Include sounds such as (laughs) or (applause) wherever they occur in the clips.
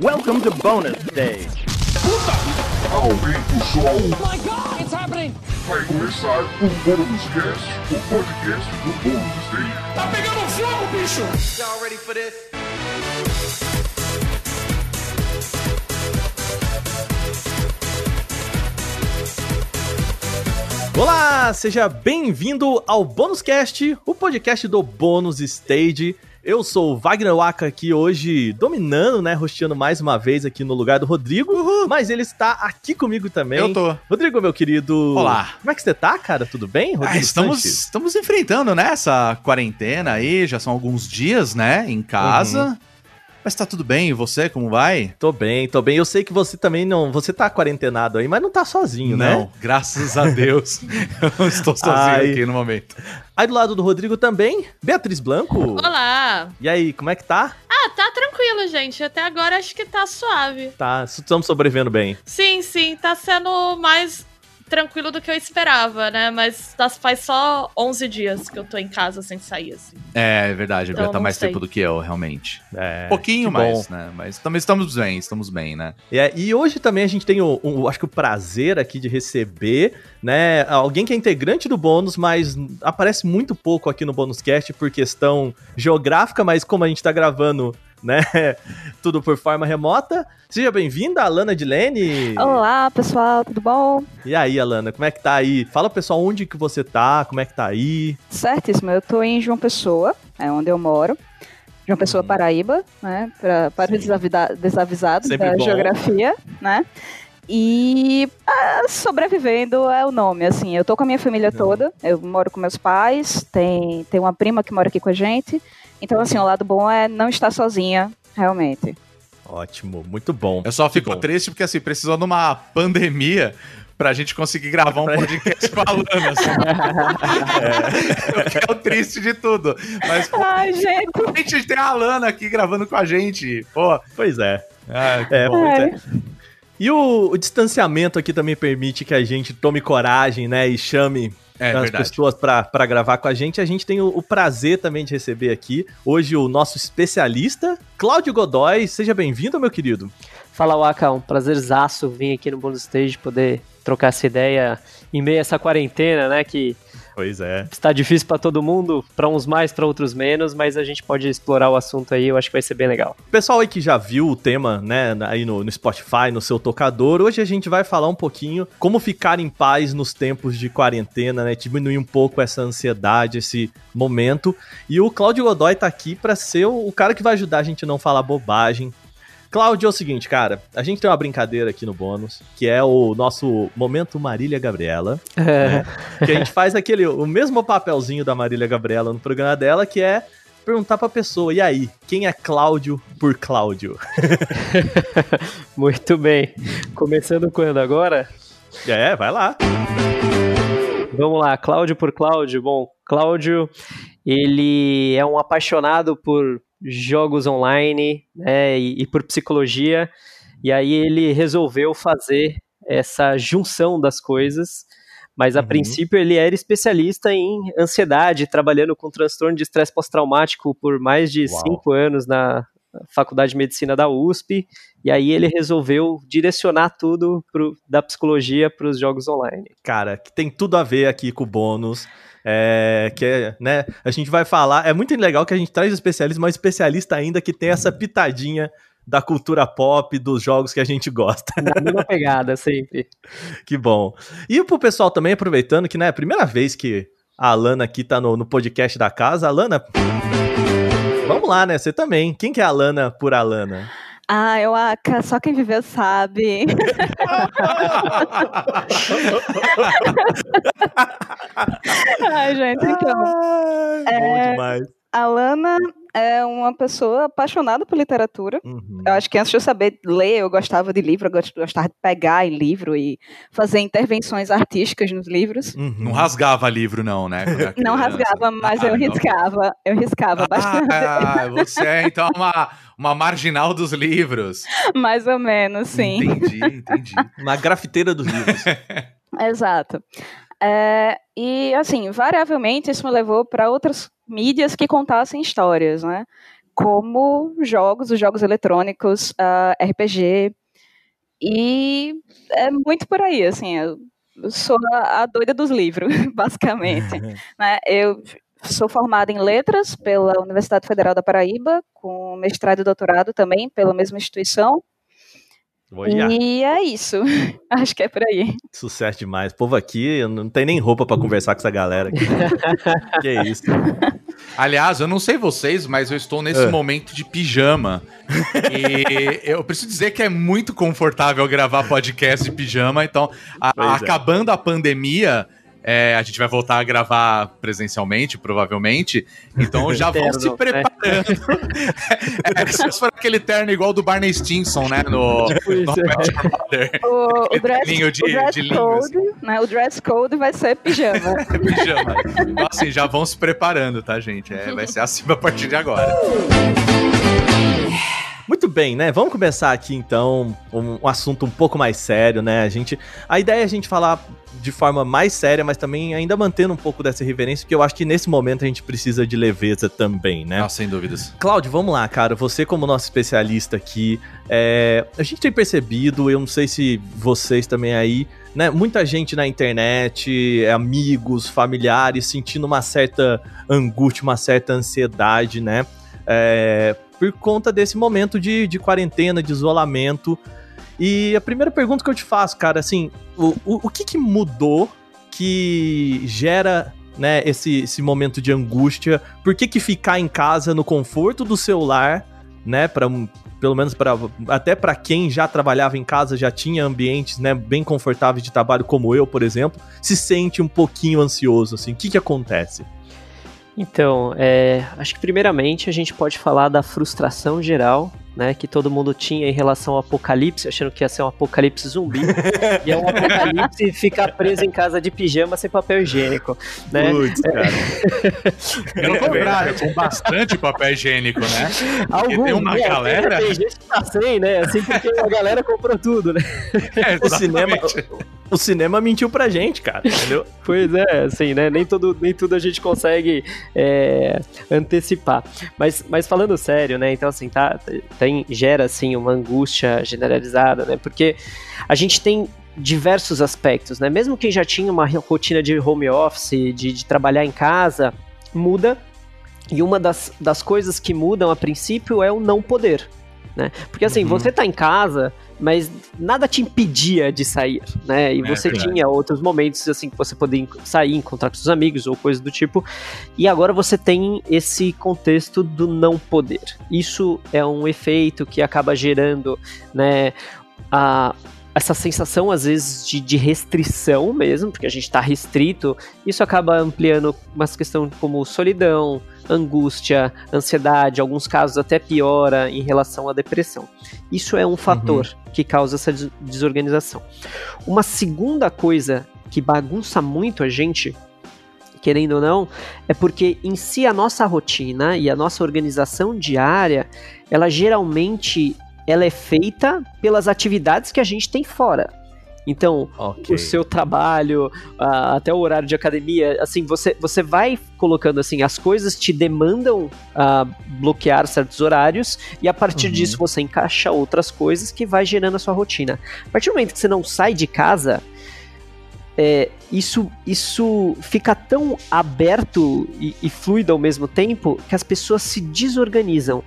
Welcome to bonus stage. Aumenta o som, my god, it's happening! vai começar o Bônus Cast, o podcast do Bônus Stage. Tá pegando fogo, bicho! Y'all ready for this? Olá, seja bem-vindo ao Bônus Cast, o podcast do Bônus Stage. Eu sou o Wagner Waka aqui hoje dominando, né, rosteando mais uma vez aqui no lugar do Rodrigo, mas ele está aqui comigo também. Eu tô. Rodrigo, meu querido. Olá. Como é que você tá, cara? Tudo bem, Rodrigo? Ah, estamos, Sanches? estamos enfrentando, né, essa quarentena aí, já são alguns dias, né, em casa. Uhum. Mas tá tudo bem, e você, como vai? Tô bem, tô bem. Eu sei que você também não. Você tá quarentenado aí, mas não tá sozinho, né? Não, graças a Deus. (laughs) eu não estou sozinho Ai. aqui no momento. Aí do lado do Rodrigo também, Beatriz Blanco. Olá! E aí, como é que tá? Ah, tá tranquilo, gente. Até agora acho que tá suave. Tá, estamos sobrevivendo bem. Sim, sim, tá sendo mais tranquilo do que eu esperava, né? Mas tá- faz só 11 dias que eu tô em casa sem sair, assim. É, é verdade, a Então, Bia tá mais sei. tempo do que eu, realmente. É, Um pouquinho mais, bom. né? Mas também estamos bem, estamos bem, né? É, e hoje também a gente tem o, o- acho que o prazer aqui de receber, né, alguém que é integrante do bônus, mas aparece muito pouco aqui no Bônus Cast por questão geográfica, mas como a gente tá gravando, né, (laughs) tudo por forma remota. Seja bem-vinda, Alana Dilene. Olá, pessoal, tudo bom? E aí, Alana, como é que tá aí? Fala, pessoal, onde que você tá, como é que tá aí? Certíssimo, eu tô em João Pessoa, é onde eu moro. João Pessoa, Uhum. Paraíba, né? Pra, para os desavisados Sempre da bom. geografia, né? E ah, sobrevivendo é o nome, assim. Eu tô com a minha família Uhum. toda. Eu moro com meus pais, tem, tem uma prima que mora aqui com a gente. Então, assim, o lado bom é não estar sozinha, realmente. Ótimo, muito bom. Eu só fico triste porque, assim, precisou de uma pandemia pra gente conseguir gravar um podcast com a Lana, assim. (laughs) É. (laughs) Que é o triste de tudo. Mas, pô, Ai, gente. a gente tem a Lana aqui gravando com a gente. Pô, Pois é. ah, É, bom. pois é. E o, o distanciamento aqui também permite que a gente tome coragem, né, e chame É as verdade. pessoas pra pra gravar com a gente. A gente tem o, o prazer também de receber aqui hoje o nosso especialista, Cláudio Godoy. Seja bem-vindo, meu querido. Fala, Waka, um prazerzaço vir aqui no Bônus Stage, poder trocar essa ideia em meio a essa quarentena, né, que Pois é. está difícil para todo mundo, para uns mais, para outros menos, mas a gente pode explorar o assunto aí, eu acho que vai ser bem legal. Pessoal aí que já viu o tema, né, aí no, no Spotify, no seu tocador, hoje a gente vai falar um pouquinho como ficar em paz nos tempos de quarentena, né, diminuir um pouco essa ansiedade, esse momento. E o Cláudio Godoy tá aqui pra ser o, o cara que vai ajudar a gente a não falar bobagem. Cláudio, é o seguinte, cara, a gente tem uma brincadeira aqui no bônus, que é o nosso Momento Marília Gabriela, né, que a gente faz aquele, o mesmo papelzinho da Marília Gabriela no programa dela, que é perguntar pra pessoa, e aí, quem é Cláudio por Cláudio? (laughs) Muito bem. Começando quando agora? É, vai lá. Vamos lá, Cláudio por Cláudio. Bom, Cláudio, ele é um apaixonado por jogos online né, e, e por psicologia, e aí ele resolveu fazer essa junção das coisas, mas a Uhum. princípio ele era especialista em ansiedade, trabalhando com transtorno de estresse pós-traumático por mais de Uau. cinco anos na Faculdade de Medicina da USP, e aí ele resolveu direcionar tudo pro- da psicologia para os jogos online. Cara, que tem tudo a ver aqui com o bônus. É, que é, né, a gente vai falar, é muito legal que a gente traz um especialista, mas especialista ainda que tem essa pitadinha da cultura pop, dos jogos que a gente gosta. Na mesma pegada, sempre. (laughs) que bom. E pro pessoal também, aproveitando que, né, é a primeira vez que a Alana aqui tá no, no podcast da casa. Alana, vamos lá, né, você também. Quem que é a Alana por Alana? Ah, eu, Aka, só quem viveu sabe. Ai, gente, então. Ai, Bom demais. A Lana é uma pessoa apaixonada por literatura. Uhum. Eu acho que antes de eu saber ler, eu gostava de livro, eu gost- gostava de pegar em livro e fazer intervenções artísticas nos livros. Uhum. Não rasgava livro, não, né? Não rasgava, mas Ah, eu não. riscava. Eu riscava bastante. Ah, você é então uma, uma marginal dos livros. Mais ou menos, sim. Entendi, entendi. Uma grafiteira dos livros. (laughs) Exato. É, e, assim, variavelmente isso me levou para outras mídias que contassem histórias, né? como jogos, os jogos eletrônicos, uh, RPG. E é muito por aí, assim, eu sou a, a doida dos livros, (laughs) basicamente. (laughs) né? Eu sou formada em letras pela Universidade Federal da Paraíba, com mestrado e doutorado também pela mesma instituição. Olha. E é isso. (laughs) Acho que é por aí. Sucesso demais. O povo aqui não tem nem roupa para conversar com essa galera aqui. (laughs) que é isso. Aliás, eu não sei vocês, mas eu estou nesse É. momento de pijama. E (laughs) eu preciso dizer que é muito confortável gravar podcast de pijama. Então, a- é. acabando a pandemia, é, a gente vai voltar a gravar presencialmente, provavelmente. Então já vão se né? preparando. (laughs) é, se for aquele terno igual do Barney Stinson, né? No, Pois no é. O, o dress, de- o dress de assim. code, né, o dress code vai ser pijama. (laughs) pijama. Então, assim, já vão se preparando, tá, gente? É, vai ser assim a partir de agora. Muito bem, né? Vamos começar aqui então um, um assunto um pouco mais sério, né? A gente, a ideia é a gente falar de forma mais séria, mas também ainda mantendo um pouco dessa reverência, porque eu acho que nesse momento a gente precisa de leveza também, né? Ah, sem dúvidas. Cláudio, vamos lá, cara. Você, como nosso especialista aqui, é, a gente tem percebido, eu não sei se vocês também aí, né? Muita gente na internet, amigos, familiares, sentindo uma certa angústia, uma certa ansiedade, né? É, por conta desse momento de, de quarentena, de isolamento. E a primeira pergunta que eu te faço, cara, assim, o, o, o que, que mudou que gera né, esse, esse momento de angústia? Por que, que ficar em casa no conforto do celular, né, para pelo menos para até para quem já trabalhava em casa, já tinha ambientes, né, bem confortáveis de trabalho como eu, por exemplo, se sente um pouquinho ansioso assim. O que que acontece? Então, é, acho que primeiramente a gente pode falar da frustração geral, né, que todo mundo tinha em relação ao apocalipse, achando que ia ser um apocalipse zumbi, (laughs) e é um apocalipse ficar preso em casa de pijama sem papel higiênico, né? Putz, cara. (laughs) Pelo contrário, com bastante papel higiênico, né? Porque tem uma né, galera. Tem gente que tá sem, né? Assim porque a galera comprou tudo, né? (laughs) É, O cinema, o cinema mentiu pra gente, cara, entendeu? Pois é, assim, né? Nem tudo, nem tudo a gente consegue é, antecipar. Mas, mas falando sério, né? Então, assim, tá, tem, gera, assim, uma angústia generalizada, né? Porque a gente tem diversos aspectos, né? Mesmo quem já tinha uma rotina de home office, de, de trabalhar em casa, muda. E uma das, das coisas que mudam a princípio é o não poder, né? Porque assim, Uhum. você tá em casa, mas nada te impedia de sair, né? E É você verdade. tinha outros momentos assim que você podia sair, encontrar com seus amigos ou coisa do tipo. E agora você tem esse contexto do não poder. Isso é um efeito que acaba gerando, né, a essa sensação, às vezes, de, de restrição mesmo, porque a gente está restrito, isso acaba ampliando umas questões como solidão, angústia, ansiedade, alguns casos até piora em relação à depressão. Isso é um fator que causa essa des- desorganização. Uma segunda coisa que bagunça muito a gente, querendo ou não, é porque em si a nossa rotina e a nossa organização diária, ela geralmente ela é feita pelas atividades que a gente tem fora. Então, Ok. o seu trabalho, ah, até o horário de academia, assim, você, você vai colocando assim, as coisas te demandam ah, bloquear certos horários e a partir Uhum. disso você encaixa outras coisas que vai gerando a sua rotina. A partir do momento que você não sai de casa, é, isso, isso fica tão aberto e, e fluido ao mesmo tempo que as pessoas se desorganizam.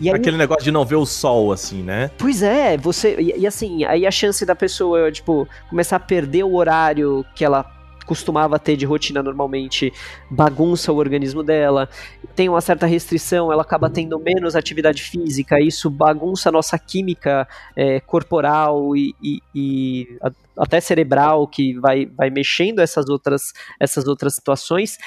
E aí, Aquele negócio de não ver o sol, assim, né? Pois é, você. E, e assim, aí a chance da pessoa, tipo, começar a perder o horário que ela costumava ter de rotina normalmente bagunça o organismo dela, tem uma certa restrição, ela acaba tendo menos atividade física, isso bagunça a nossa química é, corporal e, e- e a- até cerebral, que vai, vai mexendo essas outras, essas outras situações.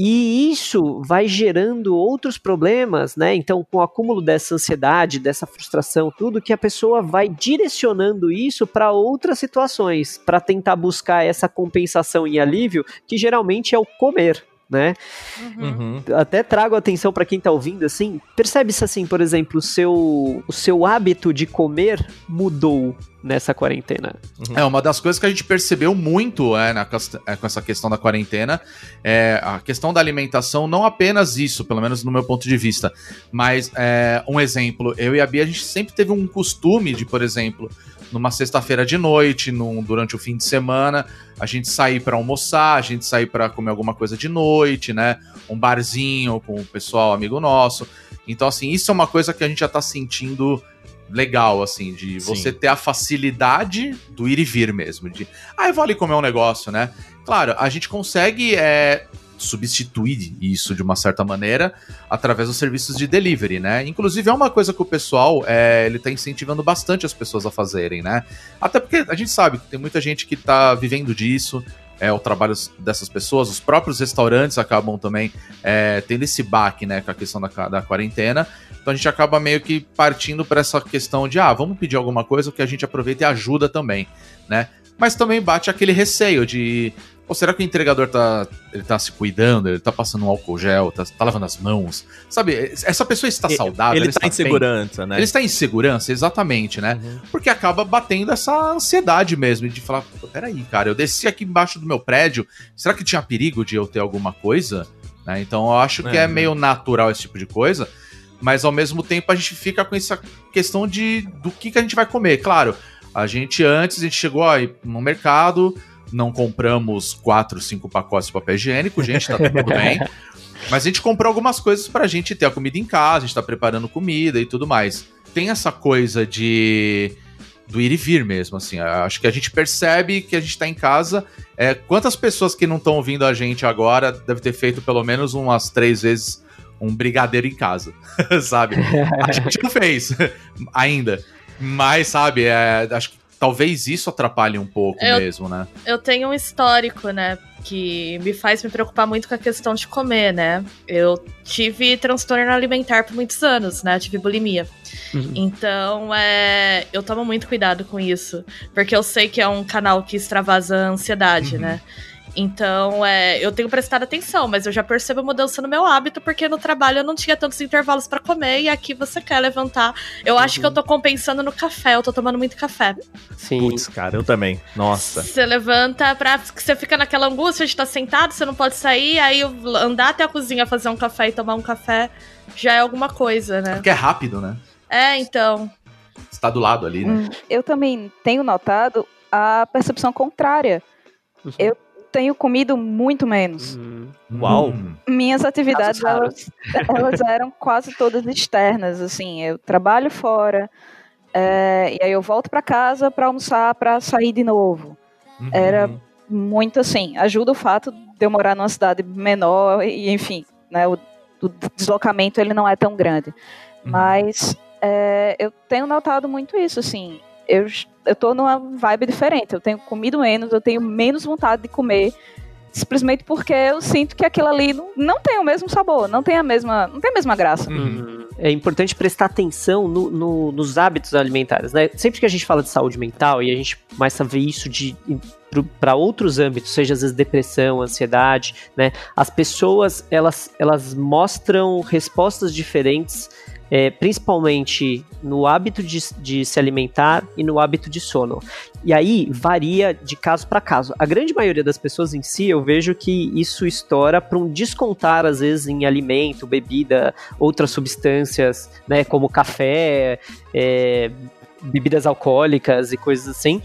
E isso vai gerando outros problemas, né? Então, com o acúmulo dessa ansiedade, dessa frustração, tudo que a pessoa vai direcionando isso para outras situações, para tentar buscar essa compensação e alívio, que geralmente é o comer, né? Uhum. Até trago atenção para quem tá ouvindo assim, percebe-se assim, por exemplo, o seu o seu hábito de comer mudou. nessa quarentena. É, uma das coisas que a gente percebeu muito é, na, é, com essa questão da quarentena é a questão da alimentação, não apenas isso, pelo menos no meu ponto de vista, mas é, um exemplo, eu e a Bia, a gente sempre teve um costume de, por exemplo, numa sexta-feira de noite, num, durante o fim de semana, a gente sair para almoçar, a gente sair para comer alguma coisa de noite, né? Um barzinho com o pessoal amigo nosso. Então, assim, isso é uma coisa que a gente já tá sentindo legal, assim, de Sim. você ter a facilidade do ir e vir mesmo. De, ah, eu vou ali comer um negócio, né? Claro, a gente consegue é, substituir isso de uma certa maneira através dos serviços de delivery, né? Inclusive é uma coisa que o pessoal é, ele tá incentivando bastante as pessoas a fazerem, né? Até porque a gente sabe que tem muita gente que tá vivendo disso, é, o trabalho dessas pessoas, os próprios restaurantes acabam também é, tendo esse baque, né, com a questão da, da quarentena. Então a gente acaba meio que partindo para essa questão de, ah, vamos pedir alguma coisa que a gente aproveita e ajuda também, né? Mas também bate aquele receio de, ou será que o entregador tá, ele tá se cuidando, ele tá passando um álcool gel, tá, tá lavando as mãos? Sabe, essa pessoa está saudável, Ele ela tá está em segurança, bem? né? Ele está em segurança, exatamente, né? Uhum. Porque acaba batendo essa ansiedade mesmo, de falar, "Pô, peraí, cara, eu desci aqui embaixo do meu prédio, será que tinha perigo de eu ter alguma coisa? Né? Então eu acho que É, é, meio natural esse tipo de coisa, mas ao mesmo tempo a gente fica com essa questão de do que, que a gente vai comer. Claro, a gente antes, a gente chegou aí no mercado, não compramos quatro, cinco pacotes de papel higiênico, gente, tá tudo (laughs) bem. Mas a gente comprou algumas coisas pra gente ter a comida em casa, a gente tá preparando comida e tudo mais. Tem essa coisa de do ir e vir mesmo, assim. Acho que a gente percebe que a gente tá em casa. É, quantas pessoas que não estão ouvindo a gente agora deve ter feito pelo menos umas três vezes um brigadeiro em casa, (laughs) sabe? A gente não fez (laughs) ainda. Mas, sabe, é, acho que talvez isso atrapalhe um pouco Eu- mesmo, né? Eu tenho um histórico, né? Que me faz me preocupar muito com a questão de comer, né? Eu tive transtorno alimentar por muitos anos, né? Eu tive bulimia. Uhum. Então, é, eu tomo muito cuidado com isso. Porque eu sei que é um canal que extravasa a ansiedade, Uhum. né? Então, é, eu tenho prestado atenção, mas eu já percebo mudança no meu hábito, porque no trabalho eu não tinha tantos intervalos pra comer, e aqui você quer levantar. Eu acho que eu tô compensando no café, eu tô tomando muito café. Sim. Putz, cara, eu também. Nossa. Você levanta pra. Você fica naquela angústia de estar sentado, você não pode sair, aí andar até a cozinha fazer um café e tomar um café já é alguma coisa, né? Porque é rápido, né? É, então. Você tá do lado ali, né? Hum, Eu também tenho notado a percepção contrária. Uhum. Eu tenho comido muito menos. Hum. Uau. Minhas atividades, elas, (laughs) elas eram quase todas externas, assim, eu trabalho fora, é, e aí eu volto para casa para almoçar, para sair de novo. Uhum. Era muito assim, ajuda o fato de eu morar numa cidade menor, e enfim, né, o, o deslocamento ele não é tão grande. Uhum. Mas é, eu tenho notado muito isso, assim, eu, eu tô numa vibe diferente, eu tenho comido menos, eu tenho menos vontade de comer, simplesmente porque eu sinto que aquilo ali não, não tem o mesmo sabor, não tem a mesma, não tem a mesma graça. Uhum. É importante prestar atenção no- no- nos hábitos alimentares, né? Sempre que a gente fala de saúde mental e a gente começa a ver isso de para outros âmbitos, seja às vezes depressão, ansiedade, né? As pessoas elas, elas mostram respostas diferentes, é, principalmente no hábito de, de se alimentar e no hábito de sono. E aí varia de caso para caso. A grande maioria das pessoas em si, eu vejo que isso estoura para um descontar às vezes em alimento, bebida, outras substâncias, né, como café, é, bebidas alcoólicas e coisas assim.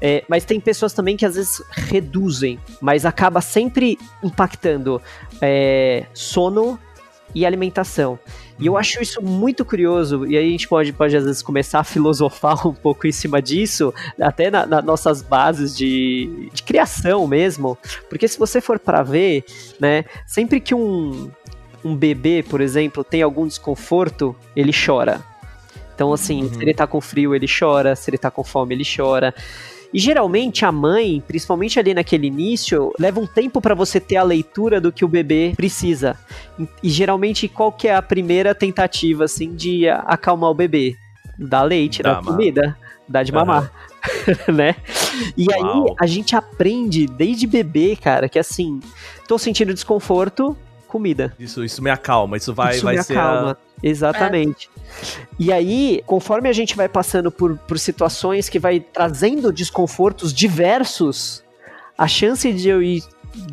É, mas tem pessoas também que às vezes reduzem, mas acaba sempre impactando é, sono e alimentação. E eu acho isso muito curioso, e aí a gente pode, pode às vezes começar a filosofar (laughs) um pouco em cima disso, até nas na nossas bases de, de criação mesmo, porque se você for para ver, né, sempre que um, um bebê, por exemplo, tem algum desconforto, ele chora. Então, assim, se ele tá com frio, ele chora, se ele tá com fome, ele chora. E geralmente a mãe, principalmente ali naquele início, leva um tempo para você ter a leitura do que o bebê precisa. E, geralmente qual que é a primeira tentativa assim de acalmar o bebê? Dá leite, ma- comida, dá de mamar, (laughs) né? E aí Uau. a gente aprende desde bebê, cara, que assim, tô sentindo desconforto, comida. Isso, isso me acalma, isso vai, Isso vai me ser acalma. a... Exatamente. E aí, conforme a gente vai passando por, por situações que vai trazendo desconfortos diversos, a chance de eu ir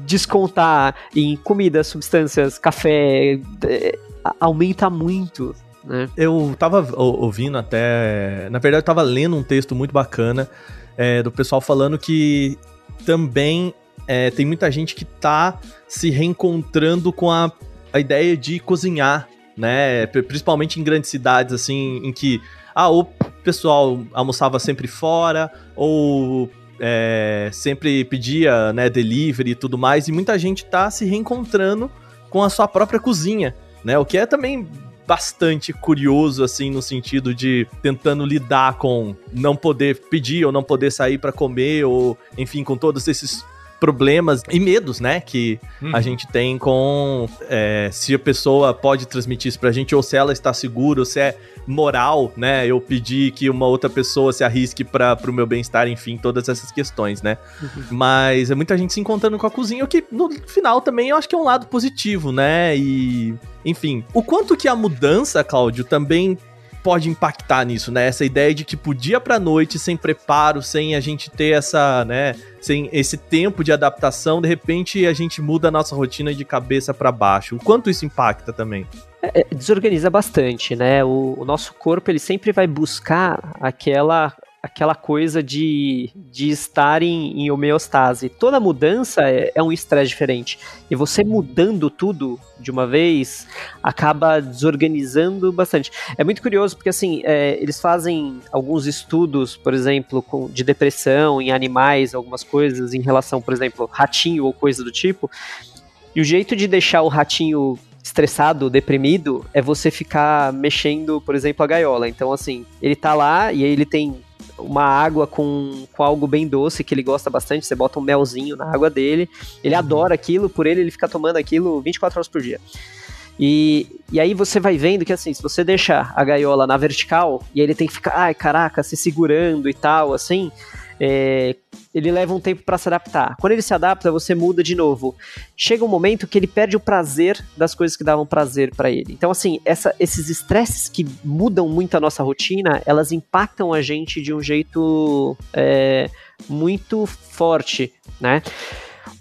descontar em comida, substâncias, café, eh, aumenta muito. Né? Eu tava ou- ouvindo até. Na verdade, eu tava lendo um texto muito bacana é, do pessoal falando que também é, tem muita gente que tá se reencontrando com a, a ideia de cozinhar, né? Pri- Principalmente em grandes cidades, assim, em que ah, o pessoal almoçava sempre fora, ou é, sempre pedia né, delivery e tudo mais, e muita gente tá se reencontrando com a sua própria cozinha, né? O que é também bastante curioso, assim, no sentido de tentando lidar com não poder pedir ou não poder sair pra comer, ou enfim, com todos esses problemas e medos, né, que a gente tem com é, se a pessoa pode transmitir isso pra gente, ou se ela está segura, ou se é moral, né, eu pedir que uma outra pessoa se arrisque para pro meu bem-estar, enfim, todas essas questões, né. Mas é muita gente se encontrando com a cozinha, o que no final também eu acho que é um lado positivo, né, e enfim, o quanto que a mudança, Cláudio, também pode impactar nisso, né? Essa ideia de que podia pra noite sem preparo, sem a gente ter essa, né, sem esse tempo de adaptação, de repente a gente muda a nossa rotina de cabeça pra baixo. O quanto isso impacta também? É, desorganiza bastante, né? O, o nosso corpo ele sempre vai buscar aquela aquela coisa de, de estar em, em homeostase. Toda mudança é, é um estresse diferente. E você mudando tudo de uma vez acaba desorganizando bastante. É muito curioso porque assim é, eles fazem alguns estudos, por exemplo, com, de depressão em animais, algumas coisas em relação, por exemplo, ratinho ou coisa do tipo. E o jeito de deixar o ratinho estressado, deprimido, é você ficar mexendo, por exemplo, a gaiola. Então, assim, ele tá lá e ele tem uma água com, com algo bem doce que ele gosta bastante. Você bota um melzinho na água dele. Ele adora aquilo, por ele, ele fica tomando aquilo 24 horas por dia. E, e aí você vai vendo que assim, se você deixa a gaiola na vertical e ele tem que ficar, ai caraca, se segurando e tal, assim, é, ele leva um tempo para se adaptar. Quando ele se adapta, você muda de novo. Chega um momento que ele perde o prazer das coisas que davam prazer para ele. Então, assim, essa, esses estresses que mudam muito a nossa rotina, elas impactam a gente de um jeito é, muito forte, né?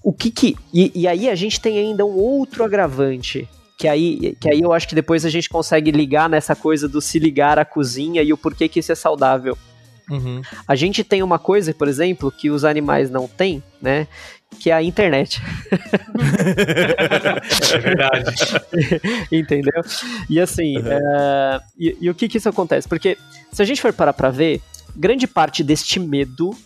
O que que. E, e aí a gente tem ainda um outro agravante. Que aí, que aí eu acho que depois a gente consegue ligar nessa coisa do se ligar à cozinha e o porquê que isso é saudável. Uhum. A gente tem uma coisa, por exemplo, que os animais não têm, né? Que é a internet. É verdade. (laughs) Entendeu? E assim, é, e, e o que que isso acontece? Porque se a gente for parar pra ver, grande parte deste medo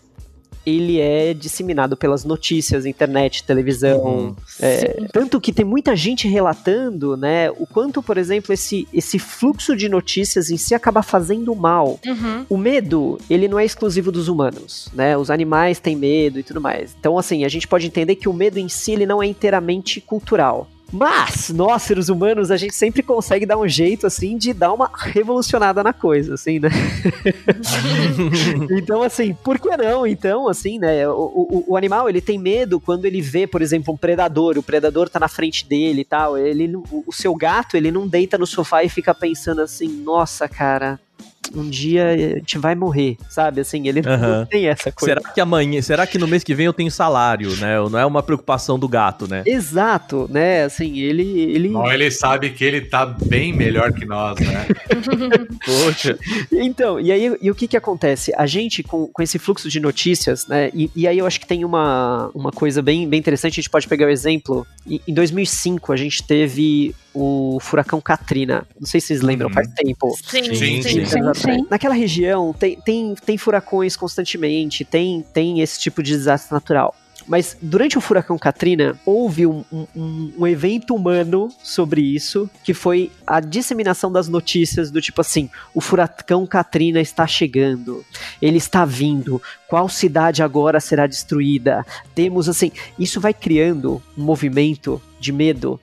ele é disseminado pelas notícias, internet, televisão. Uhum. É, tanto que tem muita gente relatando, né, o quanto, por exemplo, esse, esse fluxo de notícias em si acaba fazendo mal. Uhum. O medo, ele não é exclusivo dos humanos, né? Os animais têm medo e tudo mais. Então, assim, a gente pode entender que o medo em si, ele não é inteiramente cultural. Mas, nós, seres humanos, a gente sempre consegue dar um jeito, assim, de dar uma revolucionada na coisa, assim, né? (laughs) então, assim, por que não? Então, assim, né? O, o, o animal, ele tem medo quando ele vê, por exemplo, um predador. O predador tá na frente dele e tal. Ele, o, o seu gato, ele não deita no sofá e fica pensando assim, nossa, cara, um dia a gente vai morrer, sabe? Assim, ele não Aham. tem essa coisa. Será que amanhã, será que no mês que vem eu tenho salário, né? Não é uma preocupação do gato, né? Exato, né? Assim, ele. ele... Não, ele sabe que ele tá bem melhor que nós, né? (laughs) Poxa. Então, e aí e o que que acontece? A gente, com, com esse fluxo de notícias, né? E, e aí eu acho que tem uma, uma coisa bem, bem interessante, a gente pode pegar o exemplo. Em, em 2005, a gente teve o furacão Katrina. Não sei se vocês lembram, Uhum. faz tempo. Sim, Sim, sim, sim. sim. Naquela região tem, tem, tem furacões constantemente, tem, tem esse tipo de desastre natural. Mas durante o furacão Katrina, houve um, um- um, um evento humano sobre isso, que foi a disseminação das notícias do tipo assim: o furacão Katrina está chegando, ele está vindo, qual cidade agora será destruída? Temos assim, isso vai criando um movimento de medo.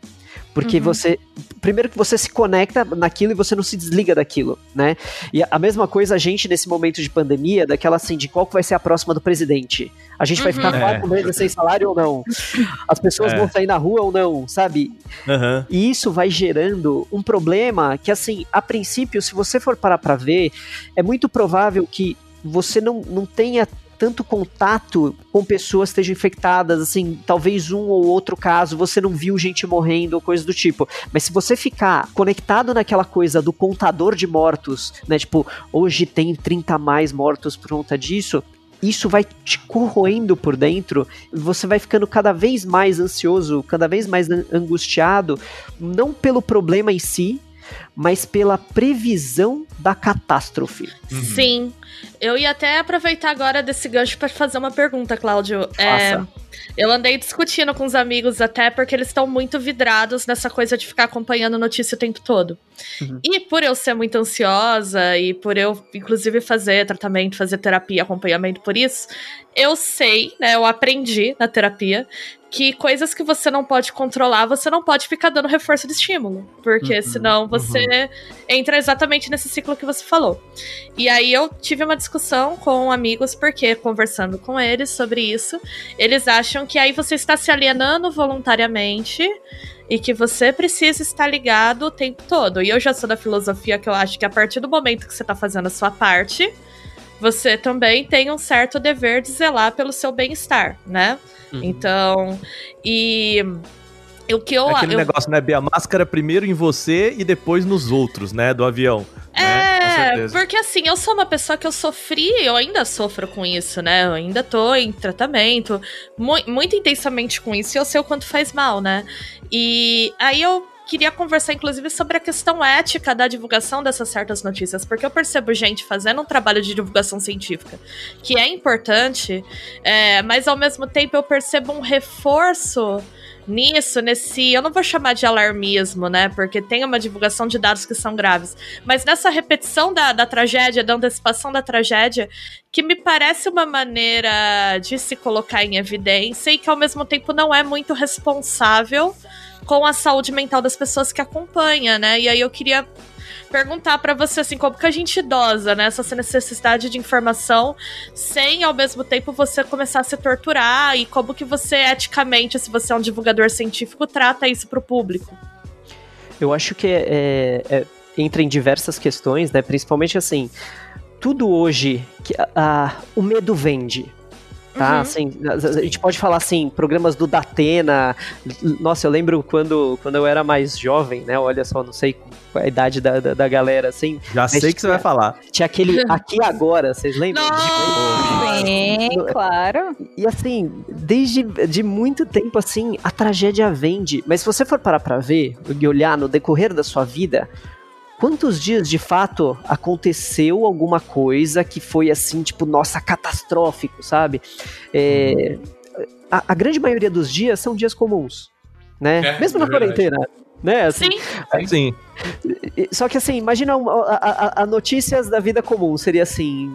Porque você. Primeiro que você se conecta naquilo e você não se desliga daquilo, né? E a mesma coisa a gente nesse momento de pandemia, daquela assim, de qual que vai ser a próxima do presidente. A gente vai ficar Uhum. quatro meses sem salário ou não? As pessoas É. vão sair na rua ou não, sabe? Aham. E isso vai gerando um problema que, assim, a princípio, se você for parar pra ver, é muito provável que você não, não tenha tanto contato com pessoas que estejam infectadas, assim, talvez um ou outro caso, você não viu gente morrendo ou coisa do tipo. Mas se você ficar conectado naquela coisa do contador de mortos, né, tipo, hoje tem 30 a mais mortos por conta disso, isso vai te corroendo por dentro, você vai ficando cada vez mais ansioso, cada vez mais an- angustiado, não pelo problema em si, mas pela previsão da catástrofe. Sim. Eu ia até aproveitar agora desse gancho para fazer uma pergunta, Cláudio. É, eu andei discutindo com os amigos até porque eles estão muito vidrados nessa coisa de ficar acompanhando notícia o tempo todo. Uhum. E por eu ser muito ansiosa e por eu, inclusive, fazer tratamento, fazer terapia, acompanhamento por isso, eu sei, né? Eu aprendi na terapia que coisas que você não pode controlar, você não pode ficar dando reforço de estímulo. Porque Uhum, senão você entra exatamente nesse ciclo que você falou. E aí eu tive uma discussão com amigos, porque conversando com eles sobre isso, eles acham que aí você está se alienando voluntariamente e que você precisa estar ligado o tempo todo. E eu já sou da filosofia que eu acho que a partir do momento que você está fazendo a sua parte, você também tem um certo dever de zelar pelo seu bem-estar, né? Uhum. Então, e o que eu, É aquele eu negócio, né, Bia? Máscara primeiro em você e depois nos outros, né? Do avião. com É, certeza. porque assim, eu sou uma pessoa que eu sofri, eu ainda sofro com isso, né? Eu ainda tô em tratamento, mu muito intensamente com isso, e eu sei o quanto faz mal, né? E aí eu queria conversar, inclusive, sobre a questão ética da divulgação dessas certas notícias, porque eu percebo gente fazendo um trabalho de divulgação científica que é importante, é, mas ao mesmo tempo eu percebo um reforço nisso, nesse. Eu não vou chamar de alarmismo, né? Porque tem uma divulgação de dados que são graves. Mas nessa repetição da, da tragédia, da antecipação da tragédia, que me parece uma maneira de se colocar em evidência e que ao mesmo tempo não é muito responsável com a saúde mental das pessoas que acompanha, né? E aí eu queria perguntar pra você assim, como que a gente dosa né, essa necessidade de informação sem ao mesmo tempo você começar a se torturar e como que você eticamente, se você é um divulgador científico, trata isso pro público. Eu acho que é, é- é- entra em diversas questões, né? Principalmente assim, tudo hoje que a- a- o medo vende. Tá, Uhum. assim, a gente pode falar assim, programas do Datena. Nossa, eu lembro quando, quando eu era mais jovem, né? Olha só, não sei qual é a idade da, da, da galera, assim. Já sei que você vai falar. Tinha aquele (laughs) aqui agora, vocês lembram? Nossa! Sim, claro. E assim, desde de muito tempo assim, a tragédia vende. Mas se você for parar pra ver e olhar no decorrer da sua vida, quantos dias de fato aconteceu alguma coisa que foi assim, tipo, nossa, catastrófico, sabe? É, a, a grande maioria dos dias são dias comuns, né? É, Mesmo na é quarentena. Né? Assim, Sim, Sim. e- Só que assim, imagina a, a- a notícias da vida comum, seria assim,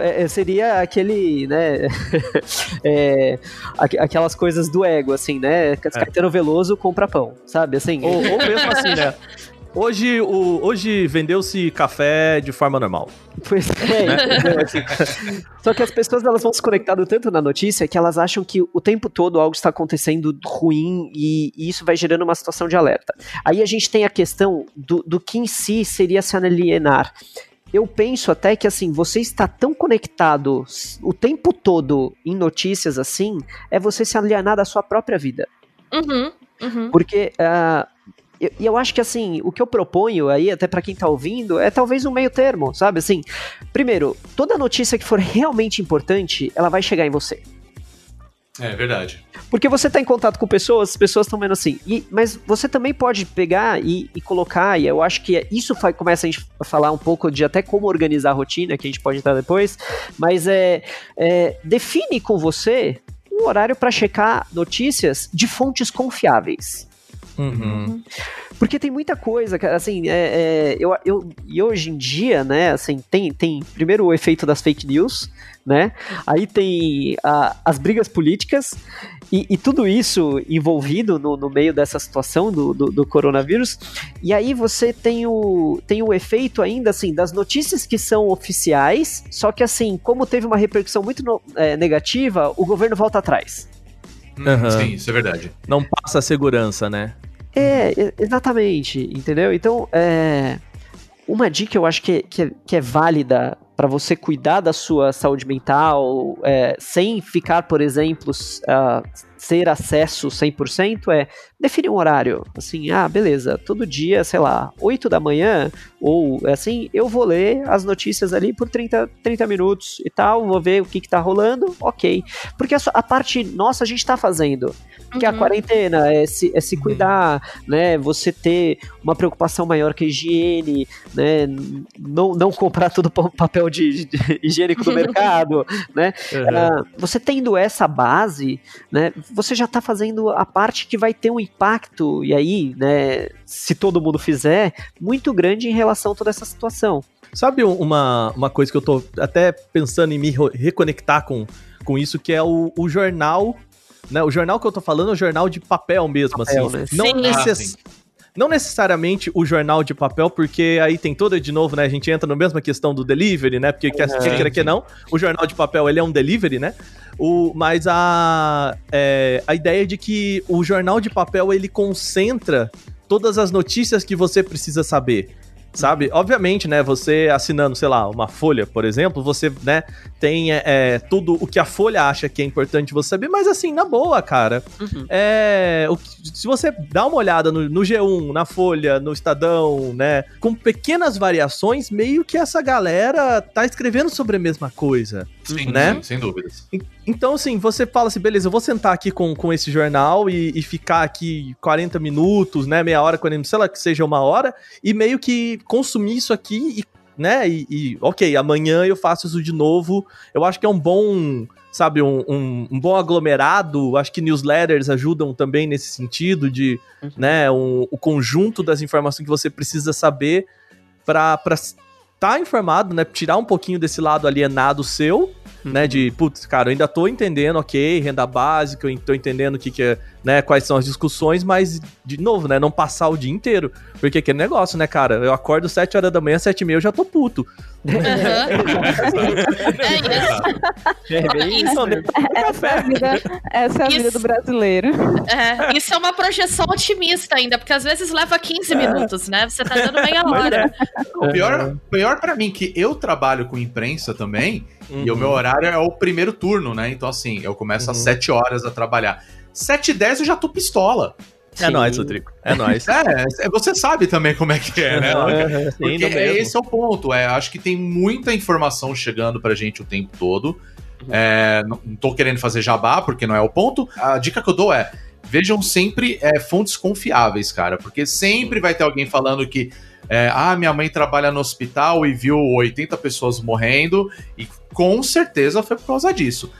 é- é- seria aquele, né, (laughs) é, aqu- aquelas coisas do ego, assim, né, Caetano Veloso compra pão, sabe, assim, Ou, ou mesmo assim, né? (laughs) Hoje, o, hoje vendeu-se café de forma normal. Pois é? Assim, (laughs) Só que as pessoas elas vão se conectando tanto na notícia que elas acham que o tempo todo algo está acontecendo ruim e, e isso vai gerando uma situação de alerta. Aí a gente tem a questão do, do que em si seria se alienar. Eu penso até que assim, você está tão conectado o tempo todo em notícias assim, é você se alienar da sua própria vida. uhum, uhum. Porque eu, e eu acho que assim, o que eu proponho aí, até pra quem tá ouvindo, é talvez um meio termo, sabe? Assim, primeiro, toda notícia que for realmente importante, ela vai chegar em você. É verdade. Porque você tá em contato com pessoas, as pessoas estão vendo assim. E, mas você também pode pegar e, e colocar, e eu acho que isso fa- começa a gente a falar um pouco de até como organizar a rotina, que a gente pode entrar depois, mas é, é define com você um horário para checar notícias de fontes confiáveis. Uhum. Porque tem muita coisa, cara, assim, é, é, eu, eu, e hoje em dia, né, assim, tem, tem primeiro o efeito das fake news, né, aí tem a, as brigas políticas, e, e, tudo isso envolvido no, no meio dessa situação do, do, do, coronavírus, e aí você tem o, tem o efeito ainda, assim, das notícias que são oficiais, só que, assim, como teve uma repercussão muito no, é, negativa, o governo volta atrás. Uhum. Sim, isso é verdade. Não passa a segurança, né? É, exatamente, entendeu? Então, é, uma dica eu acho que, que, que é válida para você cuidar da sua saúde mental, é, sem ficar, por exemplo, uh, ser acesso 100%, é definir um horário. Assim, ah, beleza, todo dia, sei lá, 8 da manhã, ou assim, eu vou ler as notícias ali por 30, 30 minutos e tal, vou ver o que, que tá rolando, ok. Porque a, a parte nossa a gente tá fazendo. Que uhum. a quarentena é se, é se cuidar, uhum. né? Você ter uma preocupação maior com a higiene, né? Não, não comprar todo o papel de, de higiênico do (laughs) mercado, né? Uhum. Uh, você tendo essa base, né? Você já está fazendo a parte que vai ter um impacto, e aí, né? Se todo mundo fizer, muito grande em relação a toda essa situação. Sabe uma, uma coisa que eu tô até pensando em me reconectar com, com isso, que é o, o jornal né? O jornal que eu tô falando é o jornal de papel mesmo, papel, assim. Né? Não, sim. necess... não necessariamente o jornal de papel, porque aí tem toda, de novo, né? A gente entra na mesma questão do delivery, né? Porque quer, quer queira que não, o jornal de papel ele é um delivery, né? O, mas a, é, a ideia de que o jornal de papel ele concentra todas as notícias que você precisa saber sabe? Obviamente, né, você assinando, sei lá, uma folha, por exemplo, você, né, tem é, é, tudo o que a folha acha que é importante você saber, mas assim, na boa, cara, uhum. é, o, se você dá uma olhada no, no, G1, na Folha, no Estadão, né, com pequenas variações, meio que essa galera tá escrevendo sobre a mesma coisa, sim, né? Sim, sem dúvidas. Então, assim, você fala assim, beleza, eu vou sentar aqui com, com esse jornal e, e ficar aqui 40 minutos, né, meia hora, 40 sei lá, que seja uma hora, e meio que consumir isso aqui e, né, e, e ok, amanhã eu faço isso de novo. Eu acho que é um bom sabe, um, um, um, bom aglomerado. Acho que newsletters ajudam também nesse sentido de, uhum. né, um, o conjunto das informações que você precisa saber para tá informado, né, tirar um pouquinho desse lado alienado seu uhum. né? De, putz, cara, eu ainda tô entendendo, ok, renda básica, eu tô entendendo o que, que é, né? Quais são as discussões, mas, de novo, né? Não passar o dia inteiro. Porque aquele negócio, né, cara? Eu acordo 7 horas da manhã, 7 e meia eu já tô puto. Uhum. é isso. É. Essa é a vida, essa é a vida do brasileiro. É, isso é uma projeção otimista ainda, porque às vezes leva 15 minutos, né? Você tá dando meia hora. O pior, pior para mim que eu trabalho com imprensa também, Uhum. E o meu horário é o primeiro turno, né? Então, assim, eu começo uhum. às 7 horas a trabalhar. 7 e 10 eu já tô pistola. É nóis, Rodrigo. É nóis. (laughs) É, é, você sabe também como é que é, né? Uhum, (laughs) Porque é, esse é o ponto. É, acho que tem muita informação chegando pra gente o tempo todo. Uhum. É, não, não tô querendo fazer jabá, porque não é o ponto. A dica que eu dou é: vejam sempre é, fontes confiáveis, cara. Porque sempre vai ter alguém falando que. É, ah, minha mãe trabalha no hospital e viu 80 pessoas morrendo e com certeza foi por causa disso.